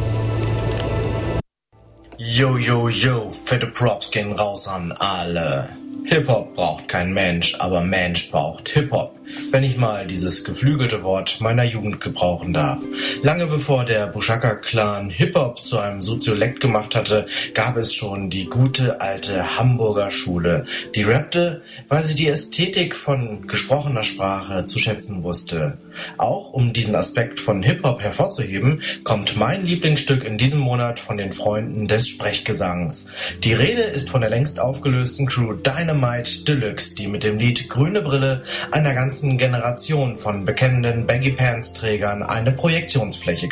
Yo, yo, yo, fette Props gehen raus an alle. Hip-Hop braucht kein Mensch, aber Mensch braucht Hip-Hop. Wenn ich mal dieses geflügelte Wort meiner Jugend gebrauchen darf. Lange bevor der Bushaka-Clan Hip-Hop zu einem Soziolekt gemacht hatte, gab es schon die gute alte Hamburger Schule, die rappte, weil sie die Ästhetik von gesprochener Sprache zu schätzen wusste. Auch um diesen Aspekt von Hip-Hop hervorzuheben, kommt mein Lieblingsstück in diesem Monat von den Freunden des Sprechgesangs. Die Rede ist von der längst aufgelösten Crew Dynamite Deluxe, die mit dem Lied Grüne Brille einer ganzen Generation von bekennenden Baggy Pants Trägern eine Projektionsfläche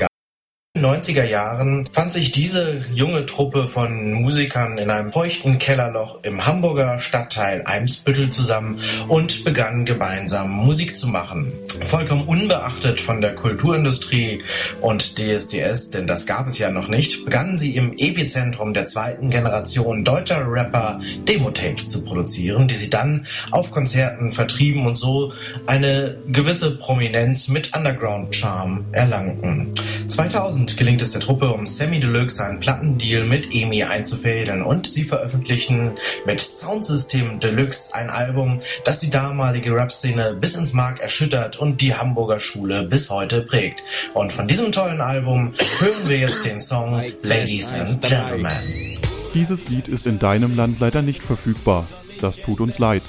gab. In den 90er Jahren fand sich diese junge Truppe von Musikern in einem feuchten Kellerloch im Hamburger Stadtteil Eimsbüttel zusammen und begann gemeinsam Musik zu machen. Vollkommen unbeachtet von der Kulturindustrie und DSDS, denn das gab es ja noch nicht, begannen sie im Epizentrum der zweiten Generation deutscher Rapper Demotapes zu produzieren, die sie dann auf Konzerten vertrieben und so eine gewisse Prominenz mit Underground-Charme erlangten. 2000 gelingt es der Truppe um Sammy Deluxe einen Plattendeal mit EMI einzufädeln und sie veröffentlichen mit Soundsystem Deluxe ein Album, das die damalige Rap-Szene bis ins Mark erschüttert und die Hamburger Schule bis heute prägt. Und von diesem tollen Album hören wir jetzt den Song Ladies and Gentlemen. Dieses Lied ist in deinem Land leider nicht verfügbar. Das tut uns leid.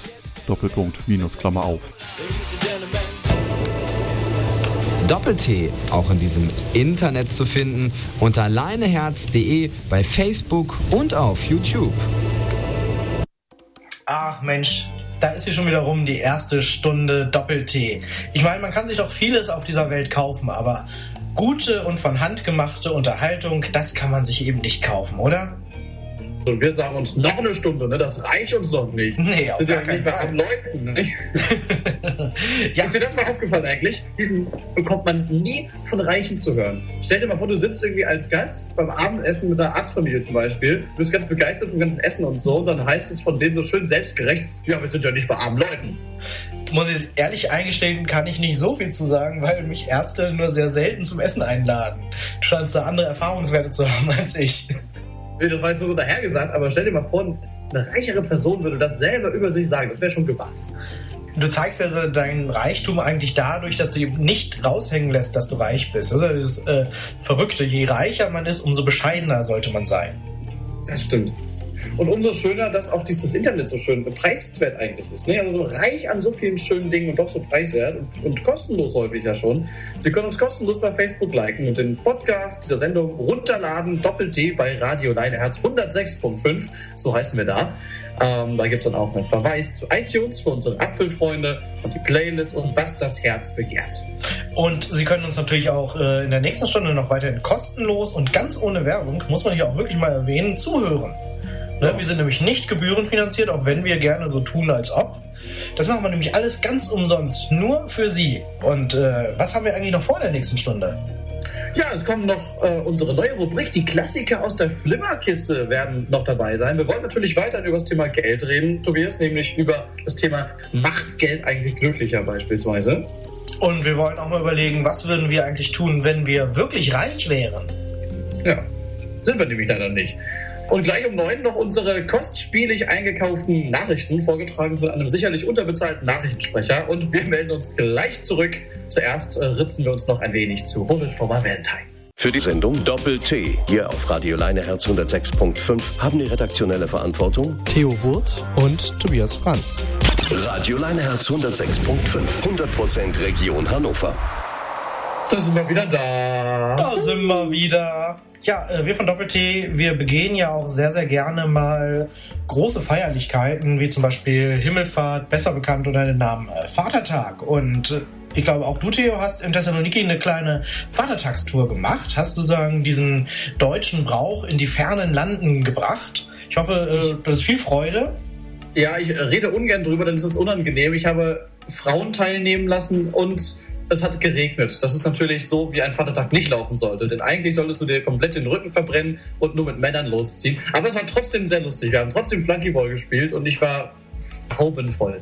Doppelpunkt minus Klammer auf. Doppel-T auch in diesem Internet zu finden unter leineherz.de bei Facebook und auf YouTube. Ach Mensch, da ist sie schon wieder rum, die erste Stunde Doppel-T. Ich meine, man kann sich doch vieles auf dieser Welt kaufen, aber gute und von Hand gemachte Unterhaltung, das kann man sich eben nicht kaufen, oder? Und wir sagen uns noch eine Stunde, ne? Das reicht uns noch nicht. Nee, auf Sind gar keinen nicht Fall. am Leuten, ne? Ja. Ist dir das mal aufgefallen eigentlich? Diesen bekommt man nie von Reichen zu hören. Stell dir mal vor, du sitzt irgendwie als Gast beim Abendessen mit einer Arztfamilie zum Beispiel. Du bist ganz begeistert vom ganzen Essen und so. Und dann heißt es von denen so schön selbstgerecht, ja, wir sind ja nicht bei armen Leuten. Muss ich ehrlich eingestehen, kann ich nicht so viel zu sagen, weil mich Ärzte nur sehr selten zum Essen einladen. Du scheinst da andere Erfahrungswerte zu haben als ich. Das war jetzt nur so dahergesagt, aber stell dir mal vor, eine reichere Person würde das selber über sich sagen. Das wäre schon gewagt. Du zeigst ja deinen Reichtum eigentlich dadurch, dass du eben nicht raushängen lässt, dass du reich bist. Das ist ja das äh, Verrückte. Je reicher man ist, umso bescheidener sollte man sein. Das stimmt. Und umso schöner, dass auch dieses Internet so schön preiswert eigentlich ist. Ne? Also so reich an so vielen schönen Dingen und doch so preiswert und, und kostenlos häufig ja schon. Sie können uns kostenlos bei Facebook liken und den Podcast dieser Sendung runterladen. Doppel-T bei Radio Leineherz 106.5. So heißen wir da. Ähm, da gibt es dann auch einen Verweis zu iTunes für unsere Apfelfreunde und die Playlist und was das Herz begehrt. Und Sie können uns natürlich auch äh, in der nächsten Stunde noch weiterhin kostenlos und ganz ohne Werbung, muss man hier auch wirklich mal erwähnen, zuhören. Ne? Wir sind nämlich nicht gebührenfinanziert, auch wenn wir gerne so tun, als ob. Das machen wir nämlich alles ganz umsonst, nur für Sie. Und äh, was haben wir eigentlich noch vor der nächsten Stunde? Ja, es kommen noch äh, unsere neue Rubrik, die Klassiker aus der Flimmerkiste werden noch dabei sein. Wir wollen natürlich weiterhin über das Thema Geld reden, Tobias, nämlich über das Thema Macht Geld eigentlich glücklicher beispielsweise. Und wir wollen auch mal überlegen, was würden wir eigentlich tun, wenn wir wirklich reich wären? Ja, sind wir nämlich leider nicht. Und gleich um neun noch unsere kostspielig eingekauften Nachrichten, vorgetragen von einem sicherlich unterbezahlten Nachrichtensprecher. Und wir melden uns gleich zurück. Zuerst äh, ritzen wir uns noch ein wenig zu Bullet for my Valentine. Für die Sendung Doppel-T hier auf Radio Leineherz 106.5 haben die redaktionelle Verantwortung Theo Wurth und Tobias Franz. Radio Leineherz 106.5, 100% Region Hannover. Da sind wir wieder da. Da sind wir wieder. Ja, äh, wir von Doppel-T, wir begehen ja auch sehr, sehr gerne mal große Feierlichkeiten, wie zum Beispiel Himmelfahrt, besser bekannt unter dem Namen äh, Vatertag. Und äh, ich glaube, auch du, Theo, hast in Thessaloniki eine kleine Vatertagstour gemacht. Hast du sagen, diesen deutschen Brauch in die fernen Landen gebracht? Ich hoffe, das ist viel Freude. Ja, ich rede ungern drüber, denn es ist unangenehm. Ich habe Frauen teilnehmen lassen und es hat geregnet. Das ist natürlich so, wie ein Vatertag nicht laufen sollte. Denn eigentlich solltest du dir komplett den Rücken verbrennen und nur mit Männern losziehen. Aber es war trotzdem sehr lustig. Wir haben trotzdem Flunkyball gespielt und ich war haubenvoll.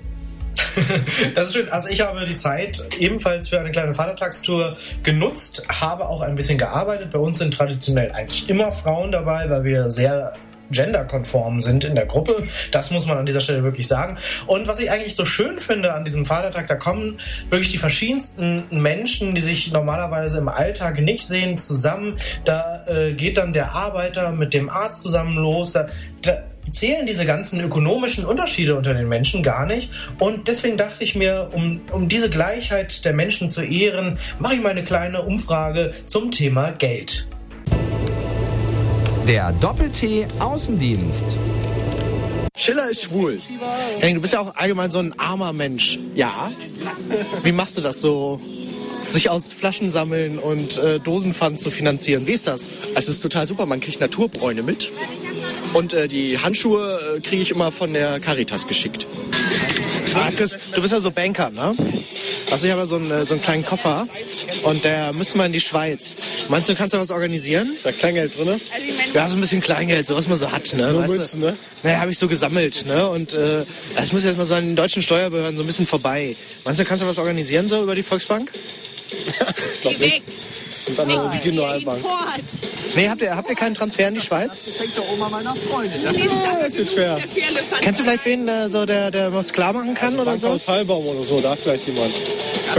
das ist schön. Also ich habe die Zeit ebenfalls für eine kleine Vatertagstour genutzt, habe auch ein bisschen gearbeitet. Bei uns sind traditionell eigentlich immer Frauen dabei, weil wir sehr genderkonform sind in der Gruppe. Das muss man an dieser Stelle wirklich sagen. Und was ich eigentlich so schön finde an diesem Vatertag, da kommen wirklich die verschiedensten Menschen, die sich normalerweise im Alltag nicht sehen, zusammen. Da äh, geht dann der Arbeiter mit dem Arzt zusammen los. Da, da zählen diese ganzen ökonomischen Unterschiede unter den Menschen gar nicht. Und deswegen dachte ich mir, um, um diese Gleichheit der Menschen zu ehren, mache ich mal eine kleine Umfrage zum Thema Geld. Der Doppel-T Außendienst. Schiller ist schwul. Du bist ja auch allgemein so ein armer Mensch. Ja. Wie machst du das so? Sich aus Flaschen sammeln und äh, Dosenpfand zu finanzieren. Wie ist das? Es ist total super. Man kriegt Naturbräune mit. Und äh, die Handschuhe äh, kriege ich immer von der Caritas geschickt. Chris, du bist ja so Banker, ne? Also ich habe ja so einen, äh, so einen kleinen Koffer und der müssen wir in die Schweiz. Meinst du, kannst du was organisieren? Ist da Kleingeld drin? Ja, so ein bisschen Kleingeld, so was man so hat, ne? Nur weißt Münzen, du? ne? Naja, habe ich so gesammelt, ne? Und äh, das muss jetzt mal so an den deutschen Steuerbehörden so ein bisschen vorbei. Meinst du, kannst du was organisieren so über die Volksbank? Glaub nicht. Das sind dann die Regionalbank. Nee, habt ihr, habt ihr keinen Transfer in die Schweiz? Das hängt der Oma meiner Freundin. Ja, das ist schwer. Kennst du vielleicht wen, der, so, der, der was klar machen kann oder so? Aus Heilbaum oder so, da vielleicht jemand.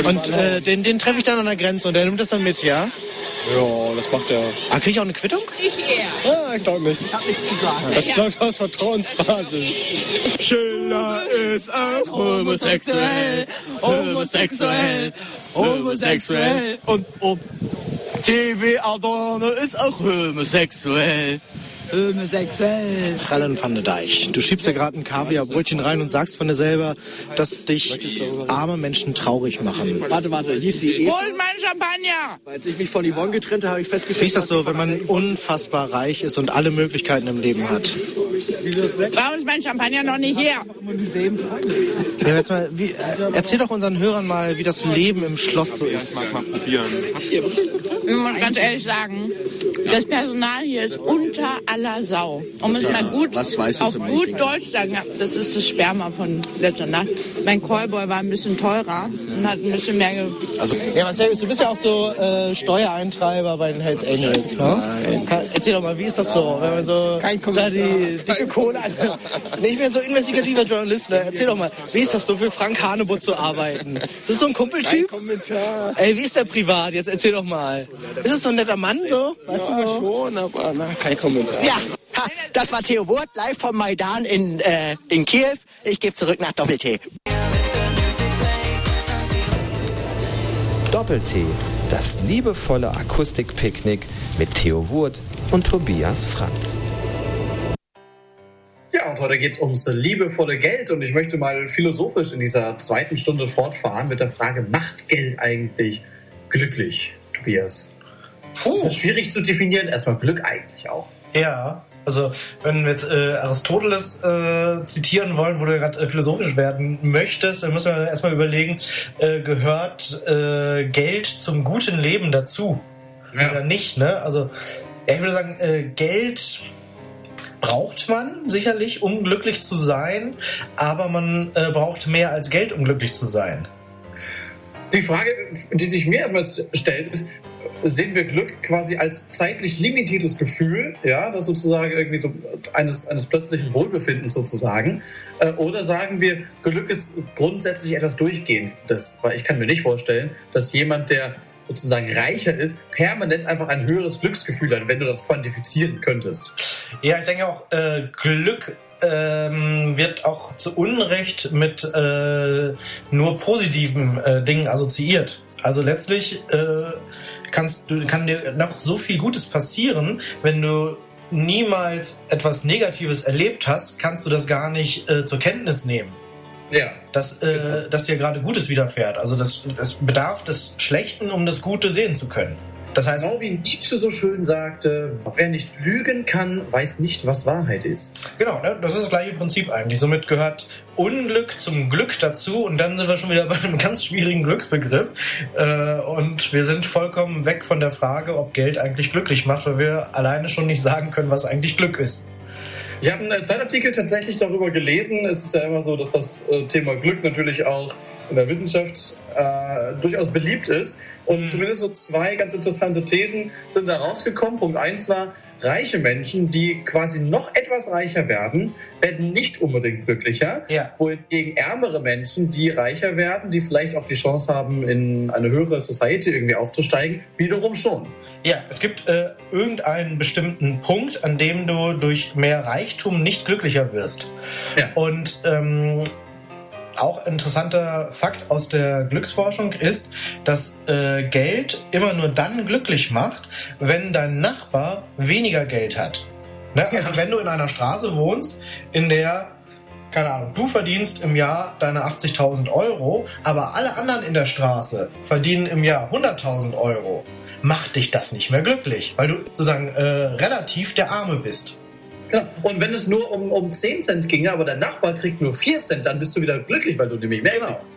Und äh, den, den treffe ich dann an der Grenze und der nimmt das dann mit, ja? Ja, das macht der. Ah, krieg ich auch eine Quittung? Ich eher. Ja, ich glaube nicht. Ich hab nichts zu sagen. Das läuft aus Vertrauensbasis. Schiller ist auch homosexuell. Homosexuell. Homosexuell. Und, und TV Adorno ist auch homosexuell. Homosexuell. Frallen van der Deich. Du schiebst ja gerade ein Kaviarbrötchen rein und sagst von dir selber, dass dich arme Menschen traurig machen. Warte, warte, hieß sie Wo ist mein Champagner? Als ich mich von Yvonne getrennt habe, habe ich festgestellt, Wie ist das so, wenn man unfassbar reich ist und alle Möglichkeiten im Leben hat? Warum ist mein Champagner noch nicht hier? Ja, jetzt mal, wie, äh, erzähl doch unseren Hörern mal, wie das Leben im Schloss so ist. Ich muss ganz ehrlich sagen, das Personal hier ist unter aller Sau. Um es mal gut Was weiß es auf gut Deutsch sagen, das ist das Sperma von letzter Nacht. Mein Callboy war ein bisschen teurer und hat ein bisschen mehr ge Also, ja, Marcellus, du bist ja auch so äh, Steuereintreiber bei den Hells Angels. Ne? Erzähl doch mal, wie ist das so, wenn man so da die dicke Kohle an. Nee, ich bin so investigativer Journalist, ne? Erzähl doch mal, wie ist das so für Frank Hanebut zu arbeiten? Das ist so ein Kumpeltyp? Kommentar. Ey, wie ist der privat? Jetzt erzähl doch mal. Ist es so ein netter Mann so? Weißt Ja, du so? schon, aber na, kein Kommentar. Ja, ha, das war Theo Wurt live vom Maidan in, äh, in Kiew. Ich gebe zurück nach Doppel-T. Doppel-T, das liebevolle Akustikpicknick mit Theo Wurt und Tobias Franz. Ja, und heute geht es ums liebevolle Geld und ich möchte mal philosophisch in dieser zweiten Stunde fortfahren mit der Frage, macht Geld eigentlich glücklich, Tobias? Das ist schwierig zu definieren, erstmal Glück eigentlich auch. Ja, Also, wenn wir jetzt äh, Aristoteles äh, zitieren wollen, wo du gerade äh, philosophisch werden möchtest, dann müssen wir erstmal überlegen, äh, gehört äh, Geld zum guten Leben dazu? Ja. Oder nicht, ne? Also, ich würde sagen, äh, Geld braucht man sicherlich, um glücklich zu sein, aber man äh, braucht mehr als Geld, um glücklich zu sein. Die Frage, die sich mir erstmal stellt, ist, sehen wir Glück quasi als zeitlich limitiertes Gefühl, ja, das sozusagen irgendwie so eines, eines plötzlichen Wohlbefindens sozusagen. Äh, oder sagen wir, Glück ist grundsätzlich etwas Durchgehendes, weil ich kann mir nicht vorstellen, dass jemand, der sozusagen reicher ist, permanent einfach ein höheres Glücksgefühl hat, wenn du das quantifizieren könntest. Ja, ich denke auch, äh, Glück ähm, wird auch zu Unrecht mit äh, nur positiven äh, Dingen assoziiert. Also letztlich äh, kannst, kann dir noch so viel Gutes passieren, wenn du niemals etwas Negatives erlebt hast, kannst du das gar nicht äh, zur Kenntnis nehmen. Ja. Dass, äh, dass dir gerade Gutes widerfährt. Also das, das bedarf des Schlechten, um das Gute sehen zu können. Das heißt, genau wie Nietzsche so schön sagte, wer nicht lügen kann, weiß nicht, was Wahrheit ist. Genau, ne? das ist das gleiche Prinzip eigentlich. Somit gehört Unglück zum Glück dazu und dann sind wir schon wieder bei einem ganz schwierigen Glücksbegriff. Äh, und wir sind vollkommen weg von der Frage, ob Geld eigentlich glücklich macht, weil wir alleine schon nicht sagen können, was eigentlich Glück ist. Ich habe einen Zeitartikel tatsächlich darüber gelesen. Es ist ja immer so, dass das äh, Thema Glück natürlich auch in der Wissenschaft äh, durchaus beliebt ist. Und mhm. zumindest so zwei ganz interessante Thesen sind da rausgekommen. Punkt eins war, reiche Menschen, die quasi noch etwas reicher werden, werden nicht unbedingt glücklicher. Ja. Wohingegen ärmere Menschen, die reicher werden, die vielleicht auch die Chance haben, in eine höhere Society irgendwie aufzusteigen, wiederum schon. Ja, es gibt äh, irgendeinen bestimmten Punkt, an dem du durch mehr Reichtum nicht glücklicher wirst. Ja. Und ähm, auch interessanter Fakt aus der Glücksforschung ist, dass äh, Geld immer nur dann glücklich macht, wenn dein Nachbar weniger Geld hat. Ne? Also ja. wenn du in einer Straße wohnst, in der keine Ahnung, du verdienst im Jahr deine 80.000 Euro, aber alle anderen in der Straße verdienen im Jahr 100.000 Euro, macht dich das nicht mehr glücklich, weil du sozusagen äh, relativ der Arme bist. Ja, und wenn es nur um, um 10 Cent ginge, aber der Nachbar kriegt nur 4 Cent, dann bist du wieder glücklich, weil du nämlich mehr genau. kriegst.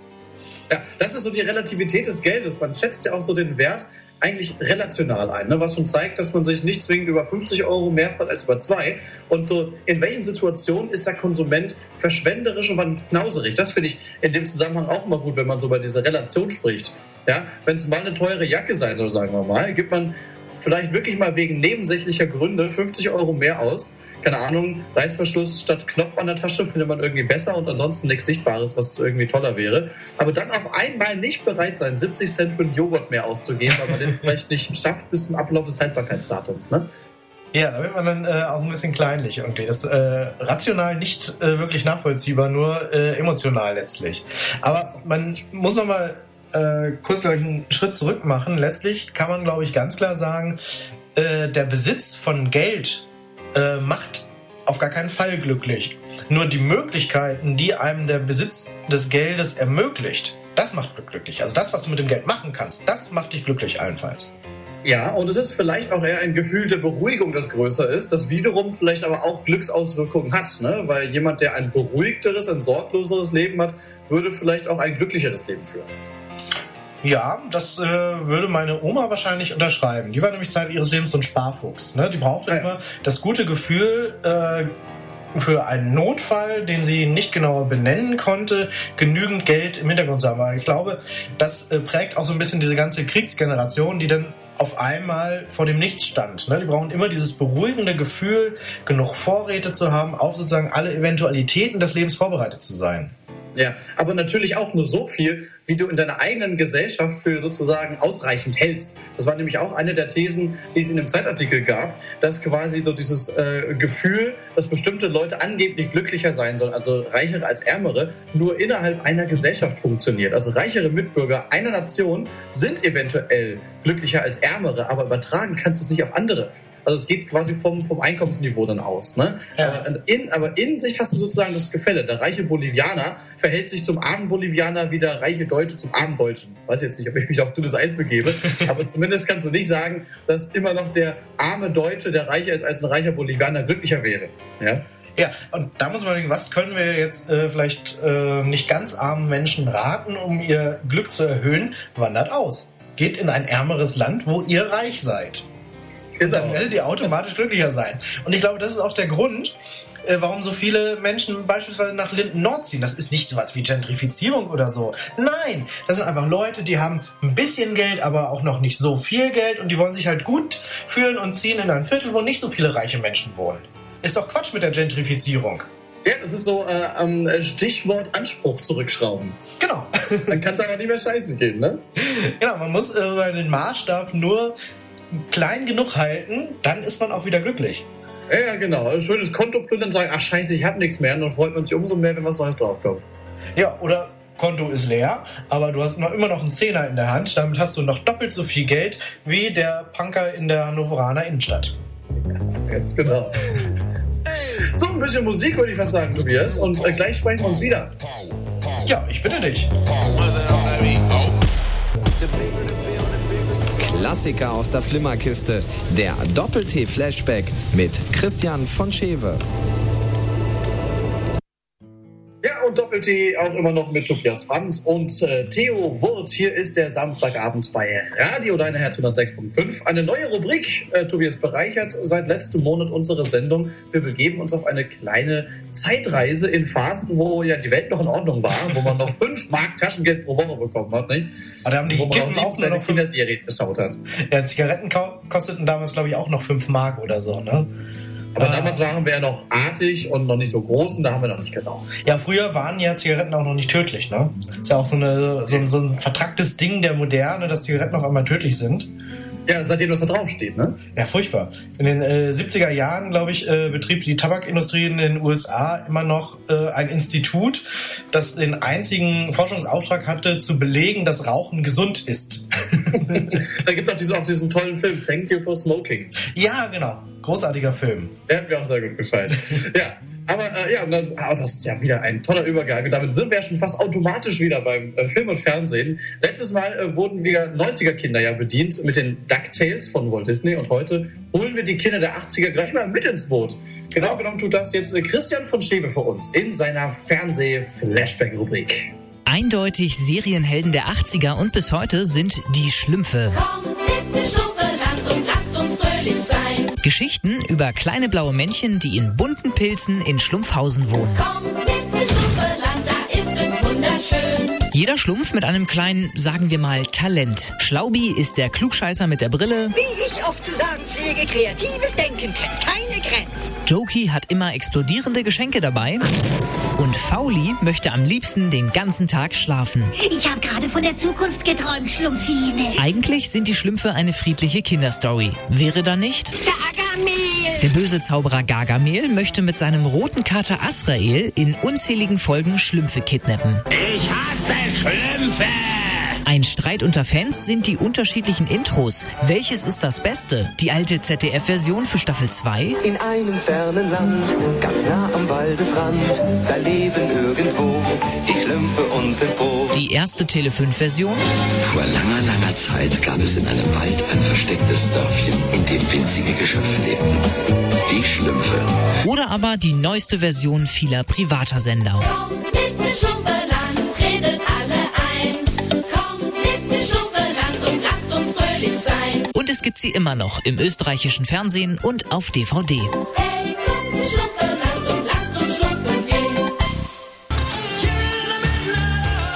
Ja, das ist so die Relativität des Geldes. Man schätzt ja auch so den Wert eigentlich relational ein, ne? was schon zeigt, dass man sich nicht zwingend über 50 Euro mehr freut als über zwei. Und so, in welchen Situationen ist der Konsument verschwenderisch und wann knauserig? Das finde ich in dem Zusammenhang auch immer gut, wenn man so über diese Relation spricht. Ja? Wenn es mal eine teure Jacke sein soll, sagen wir mal, gibt man vielleicht wirklich mal wegen nebensächlicher Gründe 50 Euro mehr aus keine Ahnung, Reißverschluss statt Knopf an der Tasche findet man irgendwie besser und ansonsten nichts Sichtbares, was irgendwie toller wäre. Aber dann auf einmal nicht bereit sein, 70 Cent für einen Joghurt mehr auszugeben, weil man den vielleicht nicht schafft bis zum Ablauf des Haltbarkeitsdatums. Ne? Ja, da wird man dann äh, auch ein bisschen kleinlich irgendwie. Das ist äh, rational nicht äh, wirklich nachvollziehbar, nur äh, emotional letztlich. Aber man muss noch mal äh, kurz gleich einen Schritt zurück machen. Letztlich kann man, glaube ich, ganz klar sagen, äh, der Besitz von Geld äh, macht auf gar keinen Fall glücklich. Nur die Möglichkeiten, die einem der Besitz des Geldes ermöglicht, das macht glücklich. Also das, was du mit dem Geld machen kannst, das macht dich glücklich allenfalls. Ja, und es ist vielleicht auch eher ein Gefühl der Beruhigung, das größer ist, das wiederum vielleicht aber auch Glücksauswirkungen hat. Ne? Weil jemand, der ein beruhigteres, ein sorgloseres Leben hat, würde vielleicht auch ein glücklicheres Leben führen. Ja, das äh, würde meine Oma wahrscheinlich unterschreiben. Die war nämlich Zeit ihres Lebens so ein Sparfuchs. Ne? Die brauchte ja. immer das gute Gefühl, äh, für einen Notfall, den sie nicht genauer benennen konnte, genügend Geld im Hintergrund zu haben. Ich glaube, das äh, prägt auch so ein bisschen diese ganze Kriegsgeneration, die dann auf einmal vor dem Nichts stand. Ne? Die brauchen immer dieses beruhigende Gefühl, genug Vorräte zu haben, auf sozusagen alle Eventualitäten des Lebens vorbereitet zu sein. Ja, aber natürlich auch nur so viel, wie du in deiner eigenen Gesellschaft für sozusagen ausreichend hältst. Das war nämlich auch eine der Thesen, die es in dem Zeitartikel gab, dass quasi so dieses äh, Gefühl, dass bestimmte Leute angeblich glücklicher sein sollen, also reichere als ärmere, nur innerhalb einer Gesellschaft funktioniert. Also reichere Mitbürger einer Nation sind eventuell glücklicher als ärmere, aber übertragen kannst du es nicht auf andere. Also es geht quasi vom, vom Einkommensniveau dann aus. Ne? Ja. Aber, in, aber in sich hast du sozusagen das Gefälle. Der reiche Bolivianer verhält sich zum armen Bolivianer wie der reiche Deutsche zum armen Deutschen. Weiß jetzt nicht, ob ich mich auf dünnes Eis begebe, aber zumindest kannst du nicht sagen, dass immer noch der arme Deutsche, der reicher ist als ein reicher Bolivianer, glücklicher wäre. Ja? Ja, und da muss man denken, was können wir jetzt äh, vielleicht äh, nicht ganz armen Menschen raten, um ihr Glück zu erhöhen? Wandert aus. Geht in ein ärmeres Land, wo ihr reich seid. Und dann werdet ihr automatisch glücklicher sein. Und ich glaube, das ist auch der Grund, äh, warum so viele Menschen beispielsweise nach Linden Nord ziehen. Das ist nicht sowas wie Gentrifizierung oder so. Nein, das sind einfach Leute, die haben ein bisschen Geld, aber auch noch nicht so viel Geld und die wollen sich halt gut fühlen und ziehen in ein Viertel, wo nicht so viele reiche Menschen wohnen. Ist doch Quatsch mit der Gentrifizierung. Ja, das ist so äh, Stichwort Anspruch zurückschrauben. Genau. Dann kann es aber nicht mehr scheiße gehen, ne? Genau, man muss äh, seinen Maßstab nur klein genug halten, dann ist man auch wieder glücklich. Ja, ja, genau. Ein schönes Konto plündern und sagen, ach scheiße, ich habe nichts mehr. Und dann freut man sich umso mehr, wenn was Neues draufkommt. Ja, oder Konto ist leer, aber du hast noch immer noch einen Zehner in der Hand. Damit hast du noch doppelt so viel Geld wie der Punker in der Hannoveraner Innenstadt. Ganz genau. So, ein bisschen Musik würde ich fast sagen, Tobias. Und äh, gleich sprechen wir uns wieder. Ja, ich bitte dich. Klassiker aus der Flimmerkiste. Der Doppel-T-Flashback mit Christian von Schewe. Ja, und Doppel-T auch immer noch mit Tobias Franz und äh, Theo Wurz. Hier ist der Samstagabend bei Radio Deine Herz 106.5. Eine neue Rubrik, äh, Tobias, bereichert seit letztem Monat unsere Sendung. Wir begeben uns auf eine kleine Zeitreise in Phasen, wo ja die Welt noch in Ordnung war, wo man noch 5 Mark Taschengeld pro Woche bekommen hat. Nicht? Aber da haben die wo man Kippen auch auch nur noch Kinderserie geschaut hat. Ja, Zigaretten ko- kosteten damals, glaube ich, auch noch 5 Mark oder so, ne? Aber damals waren wir ja noch artig und noch nicht so groß und da haben wir noch nicht geraucht. Ja, früher waren ja Zigaretten auch noch nicht tödlich, ne? Ist ja auch so, eine, so, ein- so ein vertracktes Ding der Moderne, dass Zigaretten auf einmal tödlich sind. Ja, seitdem das da draufsteht, ne? Ja, furchtbar. In den äh, 70er Jahren, glaube ich, äh, betrieb die Tabakindustrie in den USA immer noch äh, ein Institut, das den einzigen Forschungsauftrag hatte, zu belegen, dass Rauchen gesund ist. Da gibt es auch, diese, auch diesen tollen Film, Thank You for Smoking. ja, genau. Großartiger Film. Der hat mir auch sehr gut gefallen. ja. Aber äh, ja, und dann, ah, das ist ja wieder ein toller Übergang. Und damit sind wir ja schon fast automatisch wieder beim äh, Film und Fernsehen. Letztes Mal äh, wurden wir 90er-Kinder ja bedient mit den DuckTales von Walt Disney und heute holen wir die Kinder der 80er gleich mal mit ins Boot. Genau genommen tut das jetzt äh, Christian von Schewe für uns in seiner Fernseh-Flashback-Rubrik. Eindeutig Serienhelden der 80er und bis heute sind die Schlümpfe. Schuffeland und lasst uns fröhlich sein. Geschichten über kleine blaue Männchen, die in bunten Pilzen in Schlumpfhausen wohnen. Komm mit Schuffeland, da ist es wunderschön. Jeder Schlumpf mit einem kleinen, sagen wir mal, Talent. Schlaubi ist der Klugscheißer mit der Brille. Wie ich oft zu sagen pflege, kreatives Denken kennt keine Grenzen. Jokey hat immer explodierende Geschenke dabei. Und Fauli möchte am liebsten den ganzen Tag schlafen. Ich habe gerade von der Zukunft geträumt, Schlumpfine. Eigentlich sind die Schlümpfe eine friedliche Kinderstory. Wäre da nicht? Gargamel. Der böse Zauberer Gargamel möchte mit seinem roten Kater Asrael in unzähligen Folgen Schlümpfe kidnappen. Ich hasse Schlümpfe. Ein Streit unter Fans sind die unterschiedlichen Intros. Welches ist das Beste? Die alte ZDF-Version für Staffel 2? In einem fernen Land, ganz nah am Waldesrand, da leben irgendwo die Schlümpfe und sind froh. Die erste Tele5-Version? Vor langer, langer Zeit gab es in einem Wald ein verstecktes Dörfchen, in dem winzige Geschöpfe lebten. Die Schlümpfe. Oder aber die neueste Version vieler privater Sender. Mit Schuffeland tretet alle Und es gibt sie immer noch im österreichischen Fernsehen und auf DVD. Hey.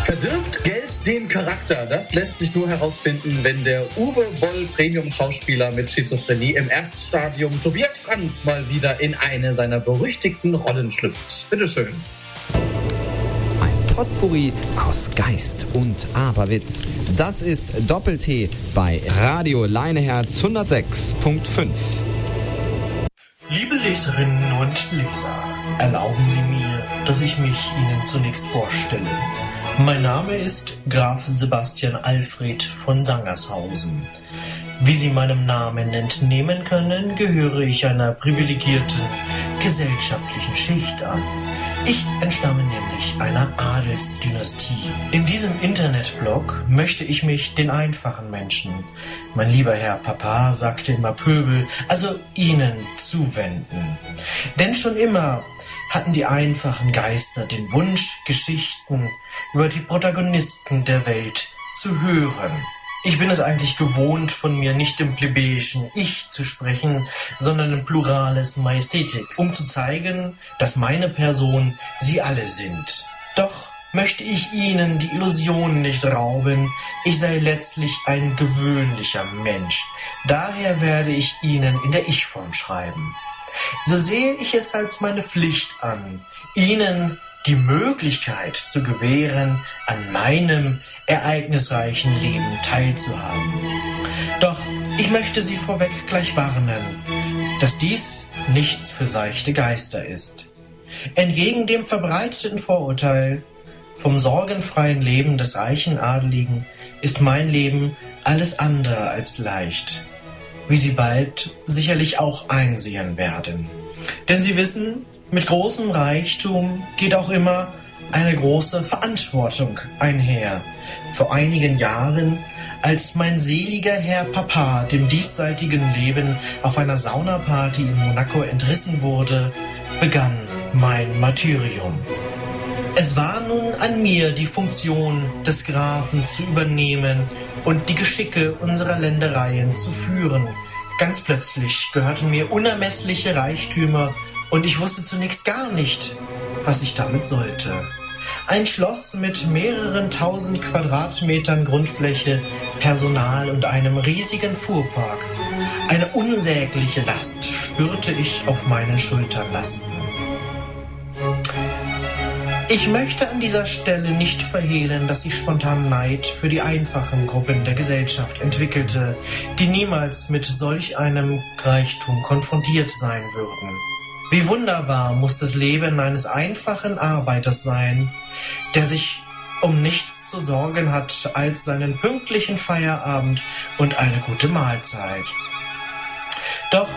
Verdirbt Geld den Charakter? Das lässt sich nur herausfinden, wenn der Uwe Boll Premium-Schauspieler mit Schizophrenie im Erststadium Tobias Franz mal wieder in eine seiner berüchtigten Rollen schlüpft. Bitteschön. Potpourri aus Geist und Aberwitz. Das ist Doppel-T bei Radio Leineherz 106.5. Liebe Leserinnen und Leser, erlauben Sie mir, dass ich mich Ihnen zunächst vorstelle. Mein Name ist Graf Sebastian Alfred von Sangershausen. Wie Sie meinem Namen entnehmen können, gehöre ich einer privilegierten gesellschaftlichen Schicht an. Ich entstamme nämlich einer Adelsdynastie. In diesem Internetblog möchte ich mich den einfachen Menschen, mein lieber Herr Papa sagte immer Pöbel, also Ihnen zuwenden. Denn schon immer hatten die einfachen Geister den Wunsch, Geschichten über die Protagonisten der Welt zu hören. Ich bin es eigentlich gewohnt, von mir nicht im plebejischen Ich zu sprechen, sondern im Plurales Majestätik, um zu zeigen, dass meine Person sie alle sind. Doch möchte ich Ihnen die Illusion nicht rauben, ich sei letztlich ein gewöhnlicher Mensch. Daher werde ich Ihnen in der Ich-Form schreiben. So sehe ich es als meine Pflicht an, Ihnen die Möglichkeit zu gewähren, an meinem ereignisreichen Leben teilzuhaben. Doch ich möchte Sie vorweg gleich warnen, dass dies nichts für seichte Geister ist. Entgegen dem verbreiteten Vorurteil vom sorgenfreien Leben des reichen Adeligen ist mein Leben alles andere als leicht, wie Sie bald sicherlich auch einsehen werden. Denn Sie wissen, mit großem Reichtum geht auch immer eine große Verantwortung einher. Vor einigen Jahren, als mein seliger Herr Papa dem diesseitigen Leben auf einer Saunaparty in Monaco entrissen wurde, begann mein Martyrium. Es war nun an mir, die Funktion des Grafen zu übernehmen und die Geschicke unserer Ländereien zu führen. Ganz plötzlich gehörten mir unermessliche Reichtümer und ich wusste zunächst gar nicht, was ich damit sollte. Ein Schloss mit mehreren tausend Quadratmetern Grundfläche, Personal und einem riesigen Fuhrpark. Eine unsägliche Last spürte ich auf meinen Schultern lasten. Ich möchte an dieser Stelle nicht verhehlen, dass ich spontan Neid für die einfachen Gruppen der Gesellschaft entwickelte, die niemals mit solch einem Reichtum konfrontiert sein würden. Wie wunderbar muss das Leben eines einfachen Arbeiters sein, der sich um nichts zu sorgen hat als seinen pünktlichen Feierabend und eine gute Mahlzeit. Doch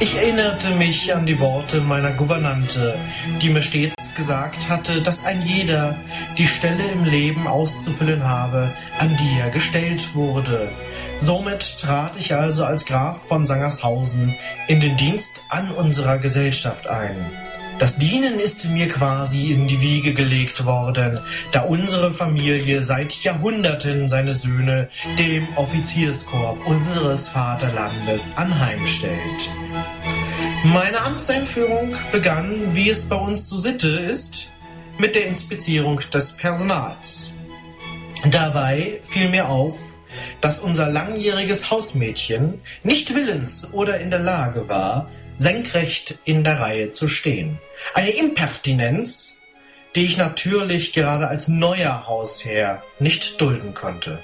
ich erinnerte mich an die Worte meiner Gouvernante, die mir stets gesagt hatte, dass ein jeder die Stelle im Leben auszufüllen habe, an die er gestellt wurde. Somit trat ich also als Graf von Sangershausen in den Dienst an unserer Gesellschaft ein. Das Dienen ist mir quasi in die Wiege gelegt worden, da unsere Familie seit Jahrhunderten seine Söhne dem Offizierskorps unseres Vaterlandes anheimstellt. Meine Amtseinführung begann, wie es bei uns so Sitte ist, mit der Inspizierung des Personals. Dabei fiel mir auf, dass unser langjähriges Hausmädchen nicht willens oder in der Lage war, senkrecht in der Reihe zu stehen. Eine Impertinenz, die ich natürlich gerade als neuer Hausherr nicht dulden konnte.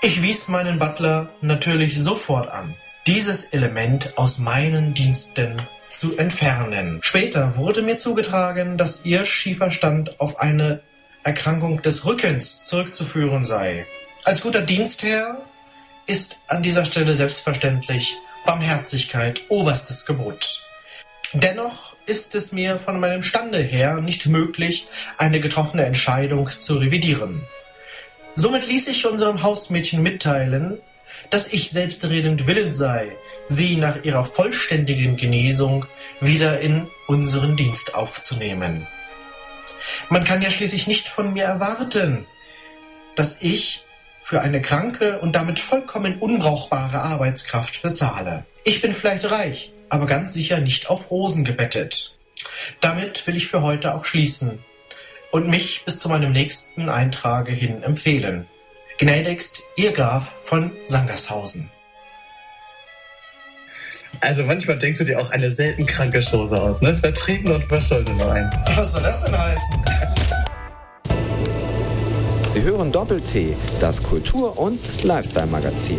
Ich wies meinen Butler natürlich sofort an, dieses Element aus meinen Diensten zu entfernen. Später wurde mir zugetragen, dass ihr Schieferstand auf eine Erkrankung des Rückens zurückzuführen sei. Als guter Dienstherr ist an dieser Stelle selbstverständlich Barmherzigkeit oberstes Gebot. Dennoch ist es mir von meinem Stande her nicht möglich, eine getroffene Entscheidung zu revidieren. Somit ließ ich unserem Hausmädchen mitteilen, dass ich selbstredend willens sei, sie nach ihrer vollständigen Genesung wieder in unseren Dienst aufzunehmen. Man kann ja schließlich nicht von mir erwarten, dass ich für eine kranke und damit vollkommen unbrauchbare Arbeitskraft bezahle. Ich bin vielleicht reich, aber ganz sicher nicht auf Rosen gebettet. Damit will ich für heute auch schließen und mich bis zu meinem nächsten Eintrage hin empfehlen. Gnädigst, Ihr Graf von Sangershausen. Also manchmal denkst du dir auch eine selten kranke Chose aus, ne? Vertrieben und was sollte nur eins? Was soll das denn heißen? Sie hören Doppel-T, das Kultur- und Lifestyle-Magazin.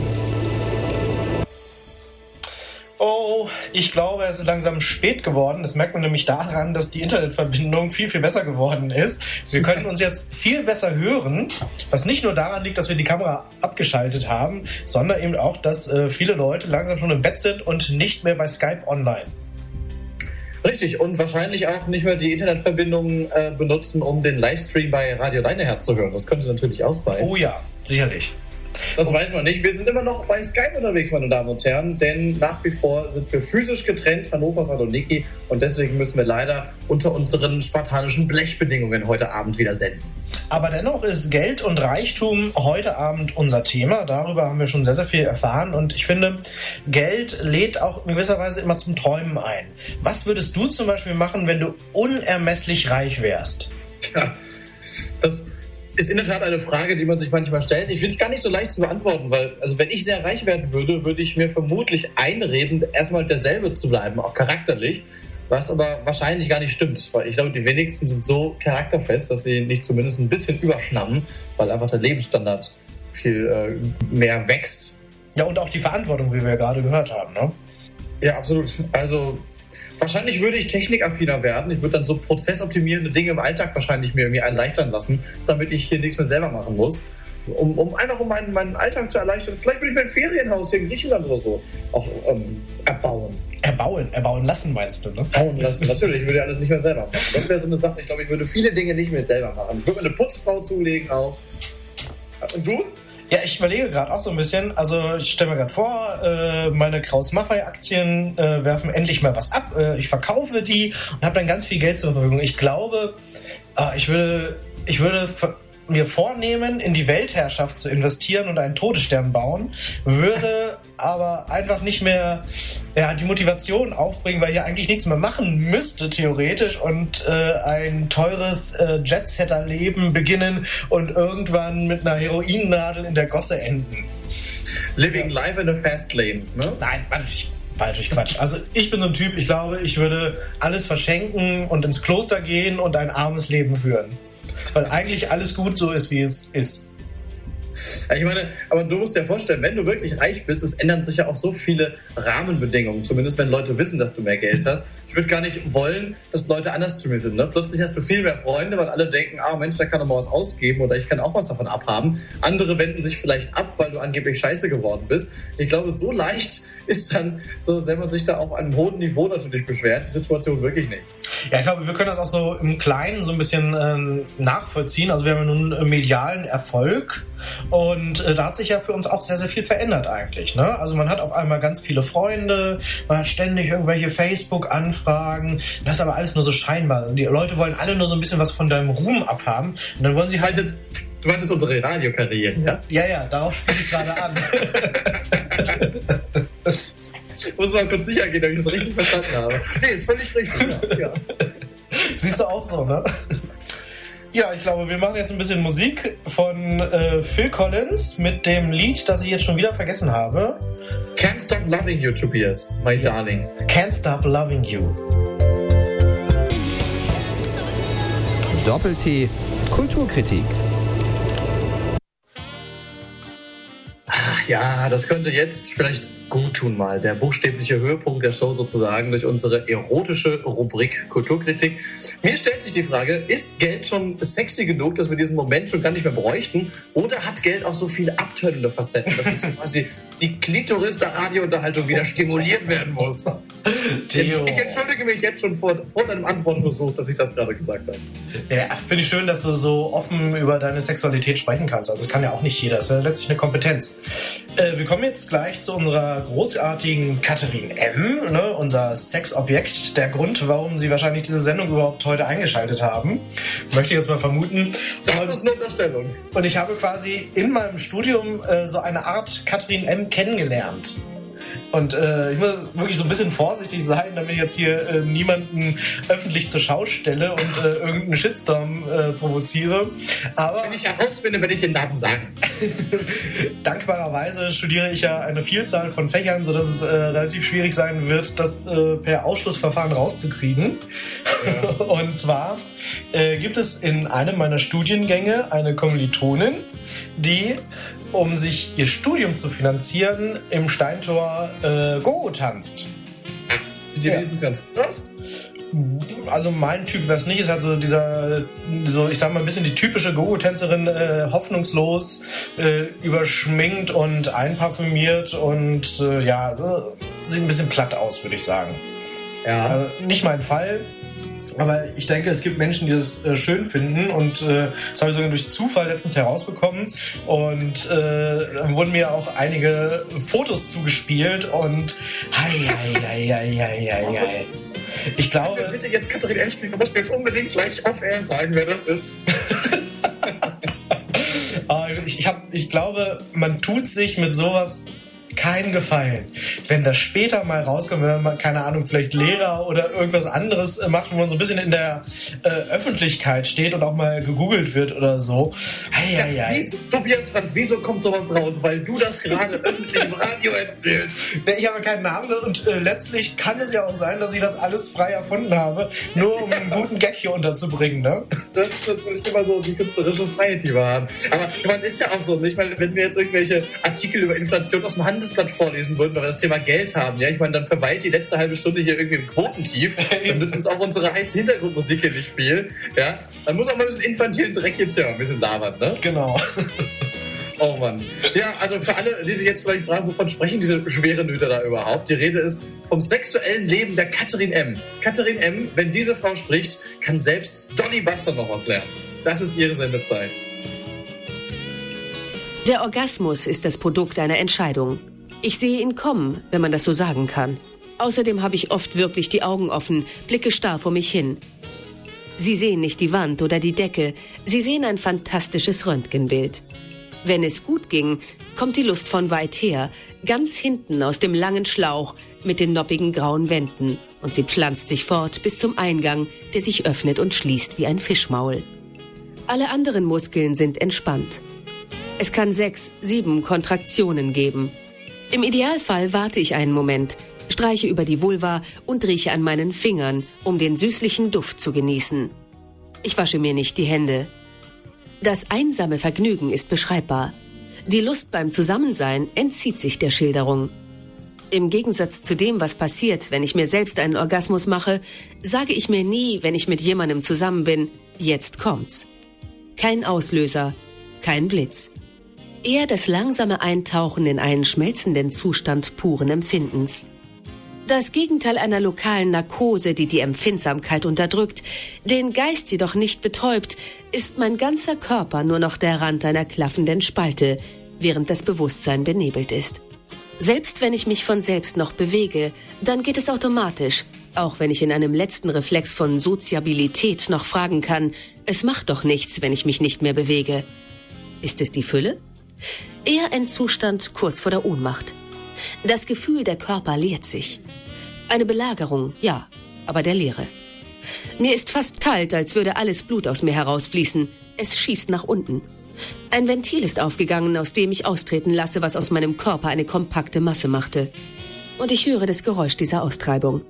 Oh, ich glaube, es ist langsam spät geworden. Das merkt man nämlich daran, dass die Internetverbindung viel, viel besser geworden ist. Wir können uns jetzt viel besser hören, was nicht nur daran liegt, dass wir die Kamera abgeschaltet haben, sondern eben auch, dass äh, viele Leute langsam schon im Bett sind und nicht mehr bei Skype online. Richtig, und wahrscheinlich auch nicht mehr die Internetverbindung äh, benutzen, um den Livestream bei Radio Leineherz zu hören. Das könnte natürlich auch sein. Oh ja, sicherlich. Das weiß man nicht. Wir sind immer noch bei Skype unterwegs, meine Damen und Herren, denn nach wie vor sind wir physisch getrennt, Hannover Saloniki, und deswegen müssen wir leider unter unseren spartanischen Blechbedingungen heute Abend wieder senden. Aber dennoch ist Geld und Reichtum heute Abend unser Thema. Darüber haben wir schon sehr, sehr viel erfahren. Und ich finde, Geld lädt auch in gewisser Weise immer zum Träumen ein. Was würdest du zum Beispiel machen, wenn du unermesslich reich wärst? Ja, das ist in der Tat eine Frage, die man sich manchmal stellt. Ich finde es gar nicht so leicht zu beantworten, weil, also wenn ich sehr reich werden würde, würde ich mir vermutlich einreden, erstmal derselbe zu bleiben, auch charakterlich. Was aber wahrscheinlich gar nicht stimmt, weil ich glaube, die wenigsten sind so charakterfest, dass sie nicht zumindest ein bisschen überschnappen, weil einfach der Lebensstandard viel äh, mehr wächst. Ja, und auch die Verantwortung, wie wir ja gerade gehört haben, ne? Ja, absolut. Also wahrscheinlich würde ich technikaffiner werden. Ich würde dann so prozessoptimierende Dinge im Alltag wahrscheinlich mir irgendwie erleichtern lassen, damit ich hier nichts mehr selber machen muss. Um, um einfach um meinen, meinen Alltag zu erleichtern. Vielleicht würde ich mein Ferienhaus hier in Griechenland oder so auch ähm, erbauen. Erbauen, erbauen lassen meinst du, ne? Bauen lassen, natürlich. Ich würde alles nicht mehr selber machen. Das wäre so eine Sache. Ich glaube, ich würde viele Dinge nicht mehr selber machen. Ich würde mir eine Putzfrau zulegen auch. Und du? Ja, ich überlege gerade auch so ein bisschen. Also ich stelle mir gerade vor, äh, meine Kraus Maffei Aktien äh, werfen endlich mal was ab. Äh, ich verkaufe die und habe dann ganz viel Geld zur Verfügung. Ich glaube, äh, ich würde, ich würde mir vornehmen, in die Weltherrschaft zu investieren und einen Todesstern bauen, würde aber einfach nicht mehr ja, die Motivation aufbringen, weil ja eigentlich nichts mehr machen müsste, theoretisch, und äh, ein teures äh, Jetsetter-Leben beginnen und irgendwann mit einer Heroinnadel in der Gosse enden. Living life in a fast lane, ne? Nein, natürlich, war natürlich Quatsch. Also ich bin so ein Typ, ich glaube, ich würde alles verschenken und ins Kloster gehen und ein armes Leben führen. Weil eigentlich alles gut so ist, wie es ist. Ich meine, aber du musst dir vorstellen, wenn du wirklich reich bist, es ändern sich ja auch so viele Rahmenbedingungen, zumindest wenn Leute wissen, dass du mehr Geld hast. Ich würde gar nicht wollen, dass Leute anders zu mir sind. Ne? Plötzlich hast du viel mehr Freunde, weil alle denken, ah Mensch, der kann doch mal was ausgeben oder ich kann auch was davon abhaben. Andere wenden sich vielleicht ab, weil du angeblich scheiße geworden bist. Ich glaube, so leicht ist dann, so, wenn man sich da auf einem hohen Niveau natürlich beschwert, die Situation wirklich nicht. Ja, ich glaube, wir können das auch so im Kleinen so ein bisschen ähm, nachvollziehen. Also wir haben ja nun äh, medialen Erfolg und äh, da hat sich ja für uns auch sehr, sehr viel verändert eigentlich. Ne? Also man hat auf einmal ganz viele Freunde, man hat ständig irgendwelche Facebook-Anfragen. Das ist aber alles nur so scheinbar. Die Leute wollen alle nur so ein bisschen was von deinem Ruhm abhaben und dann wollen sie halt... Du meinst jetzt unsere Radiokarriere, ja? Ja, ja, darauf spiele ich gerade an. Ich muss mal kurz sicher gehen, ob ich das richtig verstanden habe. Nee, ist völlig richtig. Ja. ja. Siehst du auch so, ne? Ja, ich glaube, wir machen jetzt ein bisschen Musik von äh, Phil Collins mit dem Lied, das ich jetzt schon wieder vergessen habe. Can't Stop Loving You, Tobias, my darling. Can't Stop Loving You. Doppel-T Kulturkritik. Ja, das könnte jetzt vielleicht gut tun mal. Der buchstäbliche Höhepunkt der Show sozusagen durch unsere erotische Rubrik Kulturkritik. Mir stellt sich die Frage, ist Geld schon sexy genug, dass wir diesen Moment schon gar nicht mehr bräuchten? Oder hat Geld auch so viele abtönende Facetten, dass jetzt quasi die Klitoris der Radiounterhaltung wieder stimuliert werden muss? Theo. Ich entschuldige mich jetzt schon vor, vor deinem Antwortversuch, dass ich das gerade gesagt habe. Ja, finde ich schön, dass du so offen über deine Sexualität sprechen kannst. Also das kann ja auch nicht jeder. Das ist ja letztlich eine Kompetenz. Äh, wir kommen jetzt gleich zu unserer großartigen Katharin M., ne, unser Sexobjekt. Der Grund, warum sie wahrscheinlich diese Sendung überhaupt heute eingeschaltet haben, möchte ich jetzt mal vermuten. Das ist eine Unterstellung. Und ich habe quasi in meinem Studium äh, so eine Art Katharin M. kennengelernt. Und äh, ich muss wirklich so ein bisschen vorsichtig sein, damit ich jetzt hier äh, niemanden öffentlich zur Schau stelle und äh, irgendeinen Shitstorm äh, provoziere. Aber Wenn ich herausfinde, werde ich den Namen sagen. dankbarerweise studiere ich ja eine Vielzahl von Fächern, sodass es äh, relativ schwierig sein wird, das äh, per Ausschlussverfahren rauszukriegen. und zwar gibt es in einem meiner Studiengänge eine Kommilitonin, die, um sich ihr Studium zu finanzieren, im Steintor äh, Gogo tanzt. Sieht die Ja. wenigstens ganz gut aus? Also mein Typ wäre es nicht. Ist halt so dieser, so ich sag mal ein bisschen die typische Gogo-Tänzerin, äh, hoffnungslos, äh, überschminkt und einparfümiert und äh, ja, äh, sieht ein bisschen platt aus, würde ich sagen. Ja. Also nicht mein Fall. Aber ich denke, es gibt Menschen, die das äh, schön finden und äh, das habe ich sogar durch Zufall letztens herausbekommen und äh, dann wurden mir auch einige Fotos zugespielt und hei, hei, hei, hei, hei, hei. Ich glaube, Bitte jetzt Katharin Endspiel, du musst mir jetzt unbedingt gleich auf Air sagen, wer das ist. ich, ich, hab, ich glaube, man tut sich mit sowas keinen Gefallen. Wenn das später mal rauskommt, wenn man, keine Ahnung, vielleicht Lehrer oder irgendwas anderes äh, macht, wo man so ein bisschen in der äh, Öffentlichkeit steht und auch mal gegoogelt wird oder so. Hei. Wieso, Tobias Franz, wieso kommt sowas raus? Weil du das gerade öffentlich im Radio erzählst. Ich habe keinen Namen und äh, letztlich kann es ja auch sein, dass ich das alles frei erfunden habe, nur um einen guten Gag hier unterzubringen. Ne? Das ist natürlich immer so die künstlerische Freiheit, die wir haben. Aber man ist ja auch so, ich meine, wenn wir jetzt irgendwelche Artikel über Inflation aus dem Handelsblatt vorlesen würden, weil wir das Thema Geld haben, ja, ich meine, dann verweilt die letzte halbe Stunde hier irgendwie im Quotentief, dann nützt uns auch unsere heiße Hintergrundmusik hier nicht viel, ja. Dann muss auch mal ein bisschen infantilen Dreck jetzt hier mal ein bisschen labern, ne? Genau. Oh Mann. Ja, also für alle, die sich jetzt vielleicht fragen, wovon sprechen diese schweren Nüter da überhaupt? Die Rede ist vom sexuellen Leben der Katharin M. Katharin M., wenn diese Frau spricht, kann selbst Donny Buster noch was lernen. Das ist ihre Sendezeit. Der Orgasmus ist das Produkt einer Entscheidung. Ich sehe ihn kommen, wenn man das so sagen kann. Außerdem habe ich oft wirklich die Augen offen, blicke starr vor mich hin. Sie sehen nicht die Wand oder die Decke, sie sehen ein fantastisches Röntgenbild. Wenn es gut ging, kommt die Lust von weit her, ganz hinten aus dem langen Schlauch mit den noppigen grauen Wänden und sie pflanzt sich fort bis zum Eingang, der sich öffnet und schließt wie ein Fischmaul. Alle anderen Muskeln sind entspannt. Es kann sechs, sieben Kontraktionen geben. Im Idealfall warte ich einen Moment, streiche über die Vulva und rieche an meinen Fingern, um den süßlichen Duft zu genießen. Ich wasche mir nicht die Hände. Das einsame Vergnügen ist beschreibbar. Die Lust beim Zusammensein entzieht sich der Schilderung. Im Gegensatz zu dem, was passiert, wenn ich mir selbst einen Orgasmus mache, sage ich mir nie, wenn ich mit jemandem zusammen bin, jetzt kommt's. Kein Auslöser, kein Blitz. Eher das langsame Eintauchen in einen schmelzenden Zustand puren Empfindens. Das Gegenteil einer lokalen Narkose, die die Empfindsamkeit unterdrückt, den Geist jedoch nicht betäubt, ist mein ganzer Körper nur noch der Rand einer klaffenden Spalte, während das Bewusstsein benebelt ist. Selbst wenn ich mich von selbst noch bewege, dann geht es automatisch, auch wenn ich in einem letzten Reflex von Soziabilität noch fragen kann, es macht doch nichts, wenn ich mich nicht mehr bewege. Ist es die Fülle? Eher ein Zustand kurz vor der Ohnmacht. Das Gefühl, der Körper leert sich. Eine Belagerung, ja, aber der Leere. Mir ist fast kalt, als würde alles Blut aus mir herausfließen. Es schießt nach unten. Ein Ventil ist aufgegangen, aus dem ich austreten lasse, was aus meinem Körper eine kompakte Masse machte. Und ich höre das Geräusch dieser Austreibung.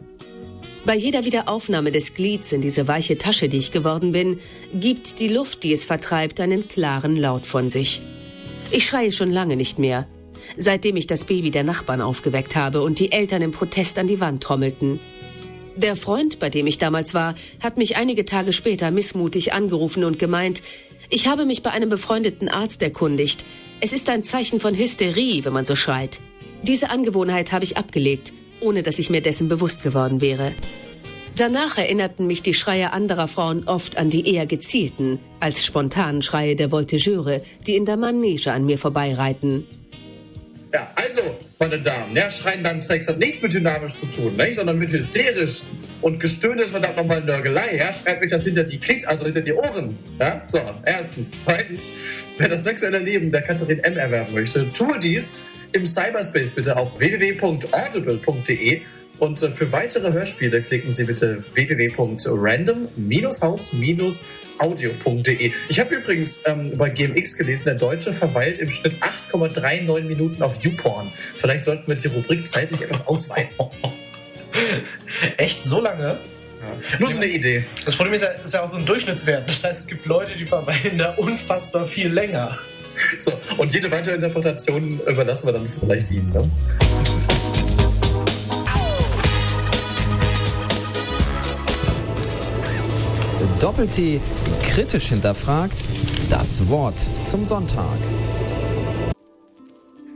Bei jeder Wiederaufnahme des Glieds in diese weiche Tasche, die ich geworden bin, gibt die Luft, die es vertreibt, einen klaren Laut von sich. Ich schreie schon lange nicht mehr, seitdem ich das Baby der Nachbarn aufgeweckt habe und die Eltern im Protest an die Wand trommelten. Der Freund, bei dem ich damals war, hat mich einige Tage später missmutig angerufen und gemeint, ich habe mich bei einem befreundeten Arzt erkundigt. Es ist ein Zeichen von Hysterie, wenn man so schreit. Diese Angewohnheit habe ich abgelegt, ohne dass ich mir dessen bewusst geworden wäre. Danach erinnerten mich die Schreie anderer Frauen oft an die eher gezielten, als spontanen Schreie der Voltigeure, die in der Manege an mir vorbeireiten. Ja, also, meine Damen, ja, Schreien beim Sex hat nichts mit dynamisch zu tun, ne? sondern mit hysterisch. Und Gestöhne ist verdammt nochmal Nörgelei, ja? Schreibt mich das hinter die Klicks, also hinter die Ohren. Ja? So, erstens. Zweitens, wer das sexuelle Leben der Katharin M. erwerben möchte, tue dies im Cyberspace bitte auf www.audible.de und äh, für weitere Hörspiele klicken Sie bitte www.random-haus-audio.de. Ich habe übrigens ähm, bei GMX gelesen, der Deutsche verweilt im Schnitt 8,39 Minuten auf YouPorn. Vielleicht sollten wir die Rubrik zeitlich etwas ausweiten. Echt so lange? Nur so eine Idee. Das Problem ist ja, ist ja auch so ein Durchschnittswert. Das heißt, es gibt Leute, die verweilen da unfassbar viel länger. So, und jede weitere Interpretation überlassen wir dann vielleicht Ihnen. Ne? Doppel-T kritisch hinterfragt, das Wort zum Sonntag.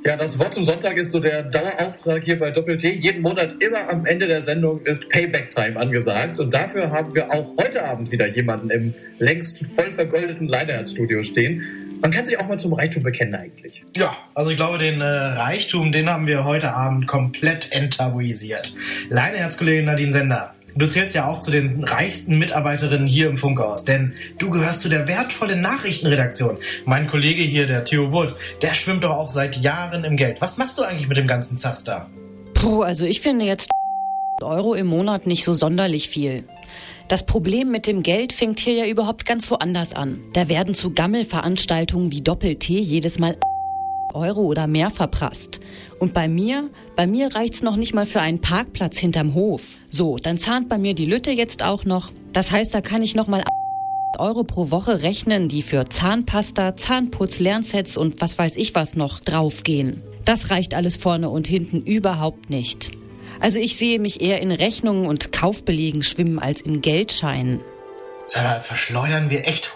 Ja, das Wort zum Sonntag ist so der Dauerauftrag hier bei Doppel-T. Jeden Monat immer am Ende der Sendung ist Payback-Time angesagt. Und dafür haben wir auch heute Abend wieder jemanden im längst voll vergoldeten Leineherz-Studio stehen. Man kann sich auch mal zum Reichtum bekennen eigentlich. Ja, also ich glaube, den äh, Reichtum, den haben wir heute Abend komplett enttabuisiert. Leineherzkollegin Nadine Sender. Du zählst ja auch zu den reichsten Mitarbeiterinnen hier im Funkhaus, denn du gehörst zu der wertvollen Nachrichtenredaktion. Mein Kollege hier, der Theo Wood, der schwimmt doch auch seit Jahren im Geld. Was machst du eigentlich mit dem ganzen Zaster? Puh, also ich finde jetzt Euro im Monat nicht so sonderlich viel. Das Problem mit dem Geld fängt hier ja überhaupt ganz woanders an. Da werden zu Gammelveranstaltungen wie Doppel-T jedes Mal Euro oder mehr verprasst. Und bei mir, bei mir reicht's noch nicht mal für einen Parkplatz hinterm Hof. So, dann zahnt bei mir die Lütte jetzt auch noch. Das heißt, da kann ich noch mal Euro pro Woche rechnen, die für Zahnpasta, Zahnputz, Lernsets und was weiß ich was noch draufgehen. Das reicht alles vorne und hinten überhaupt nicht. Also ich sehe mich eher in Rechnungen und Kaufbelegen schwimmen als in Geldscheinen. Sag mal, verschleudern wir echt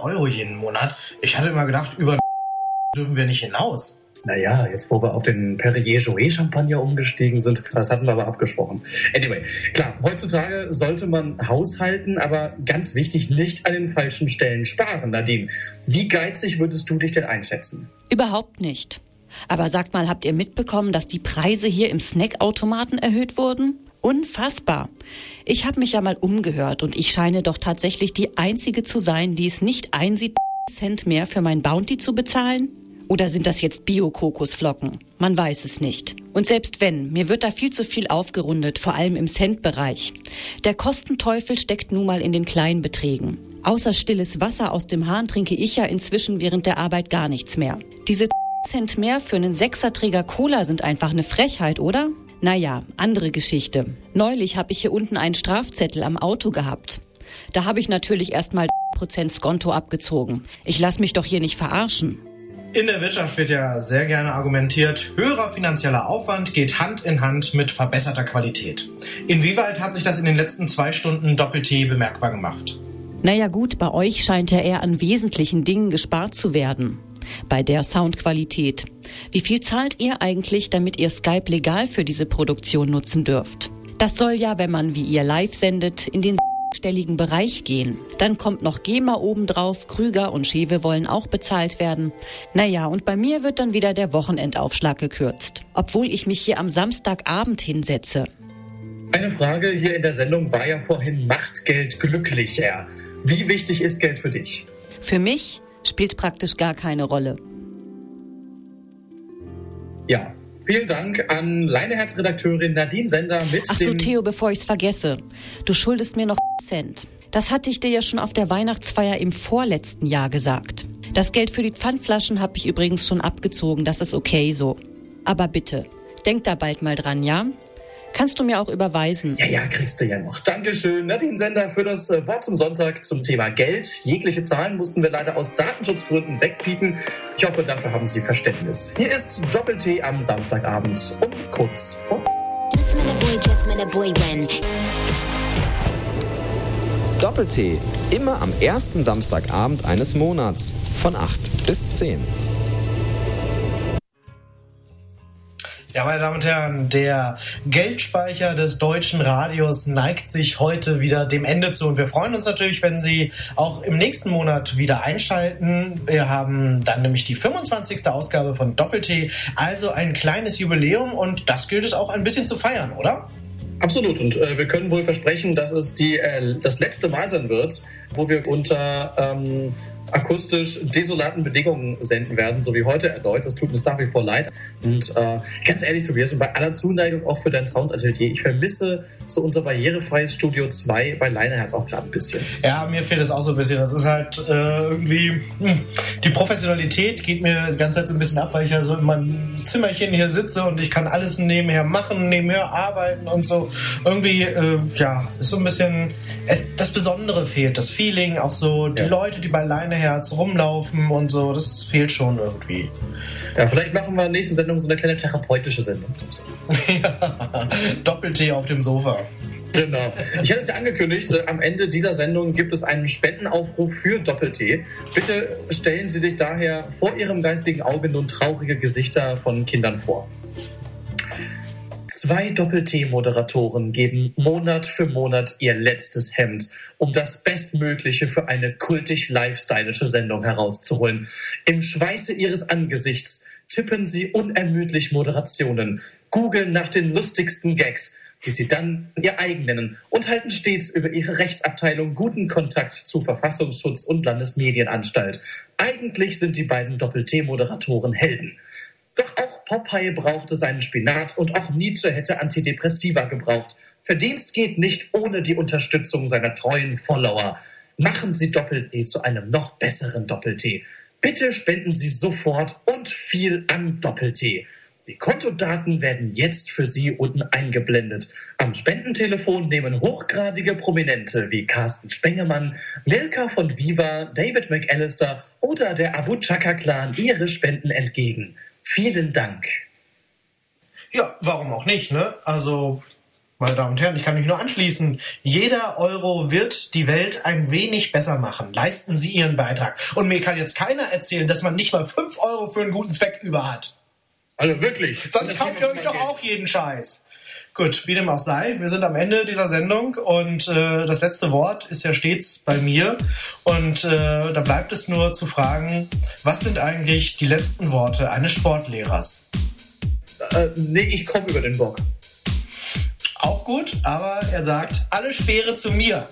Euro jeden Monat? Ich hatte immer gedacht, über dürfen wir nicht hinaus. Naja, jetzt wo wir auf den Perrier Jouet Champagner umgestiegen sind, das hatten wir aber abgesprochen. Anyway, klar, heutzutage sollte man haushalten, aber ganz wichtig, nicht an den falschen Stellen sparen. Nadine, wie geizig würdest du dich denn einschätzen? Überhaupt nicht. Aber sagt mal, habt ihr mitbekommen, dass die Preise hier im Snackautomaten erhöht wurden? Unfassbar. Ich habe mich ja mal umgehört und ich scheine doch tatsächlich die Einzige zu sein, die es nicht einsieht, Cent mehr für mein Bounty zu bezahlen? Oder sind das jetzt Bio-Kokosflocken? Man weiß es nicht. Und selbst wenn, mir wird da viel zu viel aufgerundet, vor allem im Cent-Bereich. Der Kostenteufel steckt nun mal in den kleinen Beträgen. Außer stilles Wasser aus dem Hahn trinke ich ja inzwischen während der Arbeit gar nichts mehr. Diese Cent mehr für einen Sechserträger Cola sind einfach eine Frechheit, oder? Naja, andere Geschichte. Neulich habe ich hier unten einen Strafzettel am Auto gehabt. Da habe ich natürlich erstmal Prozent Skonto abgezogen. Ich lasse mich doch hier nicht verarschen. In der Wirtschaft wird ja sehr gerne argumentiert, höherer finanzieller Aufwand geht Hand in Hand mit verbesserter Qualität. Inwieweit hat sich das in den letzten zwei Stunden Doppel-T bemerkbar gemacht? Naja gut, bei euch scheint ja eher an wesentlichen Dingen gespart zu werden. Bei der Soundqualität. Wie viel zahlt ihr eigentlich, damit ihr Skype legal für diese Produktion nutzen dürft? Das soll ja, wenn man wie ihr live sendet, in den stelligen Bereich gehen. Dann kommt noch GEMA obendrauf, Krüger und Schewe wollen auch bezahlt werden. Naja, und bei mir wird dann wieder der Wochenendaufschlag gekürzt. Obwohl ich mich hier am Samstagabend hinsetze. Eine Frage hier in der Sendung war ja vorhin, macht Geld glücklicher? Wie wichtig ist Geld für dich? Für mich spielt praktisch gar keine Rolle. Ja, Vielen Dank an Leineherz-Redakteurin Nadine Sender mit Ach so. Theo, bevor ich's vergesse. Du schuldest mir noch Cent. Das hatte ich dir ja schon auf der Weihnachtsfeier im vorletzten Jahr gesagt. Das Geld für die Pfandflaschen habe ich übrigens schon abgezogen. Das ist okay so. Aber bitte, denk da bald mal dran, ja? Kannst du mir auch überweisen? Ja, ja, kriegst du ja noch. Dankeschön, Nadine Sender, für das äh, Wort zum Sonntag zum Thema Geld. Jegliche Zahlen mussten wir leider aus Datenschutzgründen wegpiepen. Ich hoffe, dafür haben Sie Verständnis. Hier ist Doppel-T am Samstagabend um kurz vor... Doppel-T, immer am ersten Samstagabend eines Monats von 8 bis 10. Ja, meine Damen und Herren, der Geldspeicher des deutschen Radios neigt sich heute wieder dem Ende zu. Und wir freuen uns natürlich, wenn Sie auch im nächsten Monat wieder einschalten. Wir haben dann nämlich die 25. Ausgabe von Doppel-T, also ein kleines Jubiläum und das gilt es auch ein bisschen zu feiern, oder? Absolut. Und äh, wir können wohl versprechen, dass es die, äh, das letzte Mal sein wird, wo wir unter ähm, akustisch desolaten Bedingungen senden werden, so wie heute erneut. Das tut uns nach wie vor leid. Und äh, ganz ehrlich, Tobias, und bei aller Zuneigung auch für dein Soundatelier, ich vermisse so unser barrierefreies Studio 2 bei Leineherz auch gerade ein bisschen. Ja, mir fehlt es auch so ein bisschen. Das ist halt äh, irgendwie, hm, die Professionalität geht mir die ganze Zeit so ein bisschen ab, weil ich ja so in meinem Zimmerchen hier sitze und ich kann alles nebenher machen, nebenher arbeiten und so. Irgendwie, äh, ja, ist so ein bisschen, es, das Besondere fehlt, das Feeling, auch so die Ja. Leute, die bei Leineherz rumlaufen und so, das fehlt schon irgendwie. Ja, vielleicht machen wir nächste Sendung so eine kleine therapeutische Sendung. Doppel-T auf dem Sofa. Genau. Ich hatte es ja angekündigt, äh, am Ende dieser Sendung gibt es einen Spendenaufruf für Doppel-T. Bitte stellen Sie sich daher vor Ihrem geistigen Auge nun traurige Gesichter von Kindern vor. Zwei Doppel-T-Moderatoren geben Monat für Monat ihr letztes Hemd, um das Bestmögliche für eine kultig-lifestylische Sendung herauszuholen. Im Schweiße ihres Angesichts tippen sie unermüdlich Moderationen, googeln nach den lustigsten Gags, die sie dann ihr eigen nennen und halten stets über ihre Rechtsabteilung guten Kontakt zu Verfassungsschutz und Landesmedienanstalt. Eigentlich sind die beiden Doppel-T-Moderatoren Helden. Doch auch Popeye brauchte seinen Spinat und auch Nietzsche hätte Antidepressiva gebraucht. Verdienst geht nicht ohne die Unterstützung seiner treuen Follower. Machen Sie Doppel-T zu einem noch besseren Doppel-T. Bitte spenden Sie sofort und viel an Doppel-T. Die Kontodaten werden jetzt für Sie unten eingeblendet. Am Spendentelefon nehmen hochgradige Prominente wie Carsten Spengemann, Milka von Viva, David McAllister oder der Abu Chaka Clan ihre Spenden entgegen. Vielen Dank. Ja, warum auch nicht, ne? Also, meine Damen und Herren, ich kann mich nur anschließen. Jeder Euro wird die Welt ein wenig besser machen. Leisten Sie Ihren Beitrag. Und mir kann jetzt keiner erzählen, dass man nicht mal 5 Euro für einen guten Zweck über hat. Also wirklich. Sonst kauft ihr euch doch auch jeden Scheiß. Gut, wie dem auch sei, wir sind am Ende dieser Sendung und äh, das letzte Wort ist ja stets bei mir. Und äh, da bleibt es nur zu fragen, was sind eigentlich die letzten Worte eines Sportlehrers? Äh, nee, ich komme über den Bock. Auch gut, aber er sagt, alle Speere zu mir.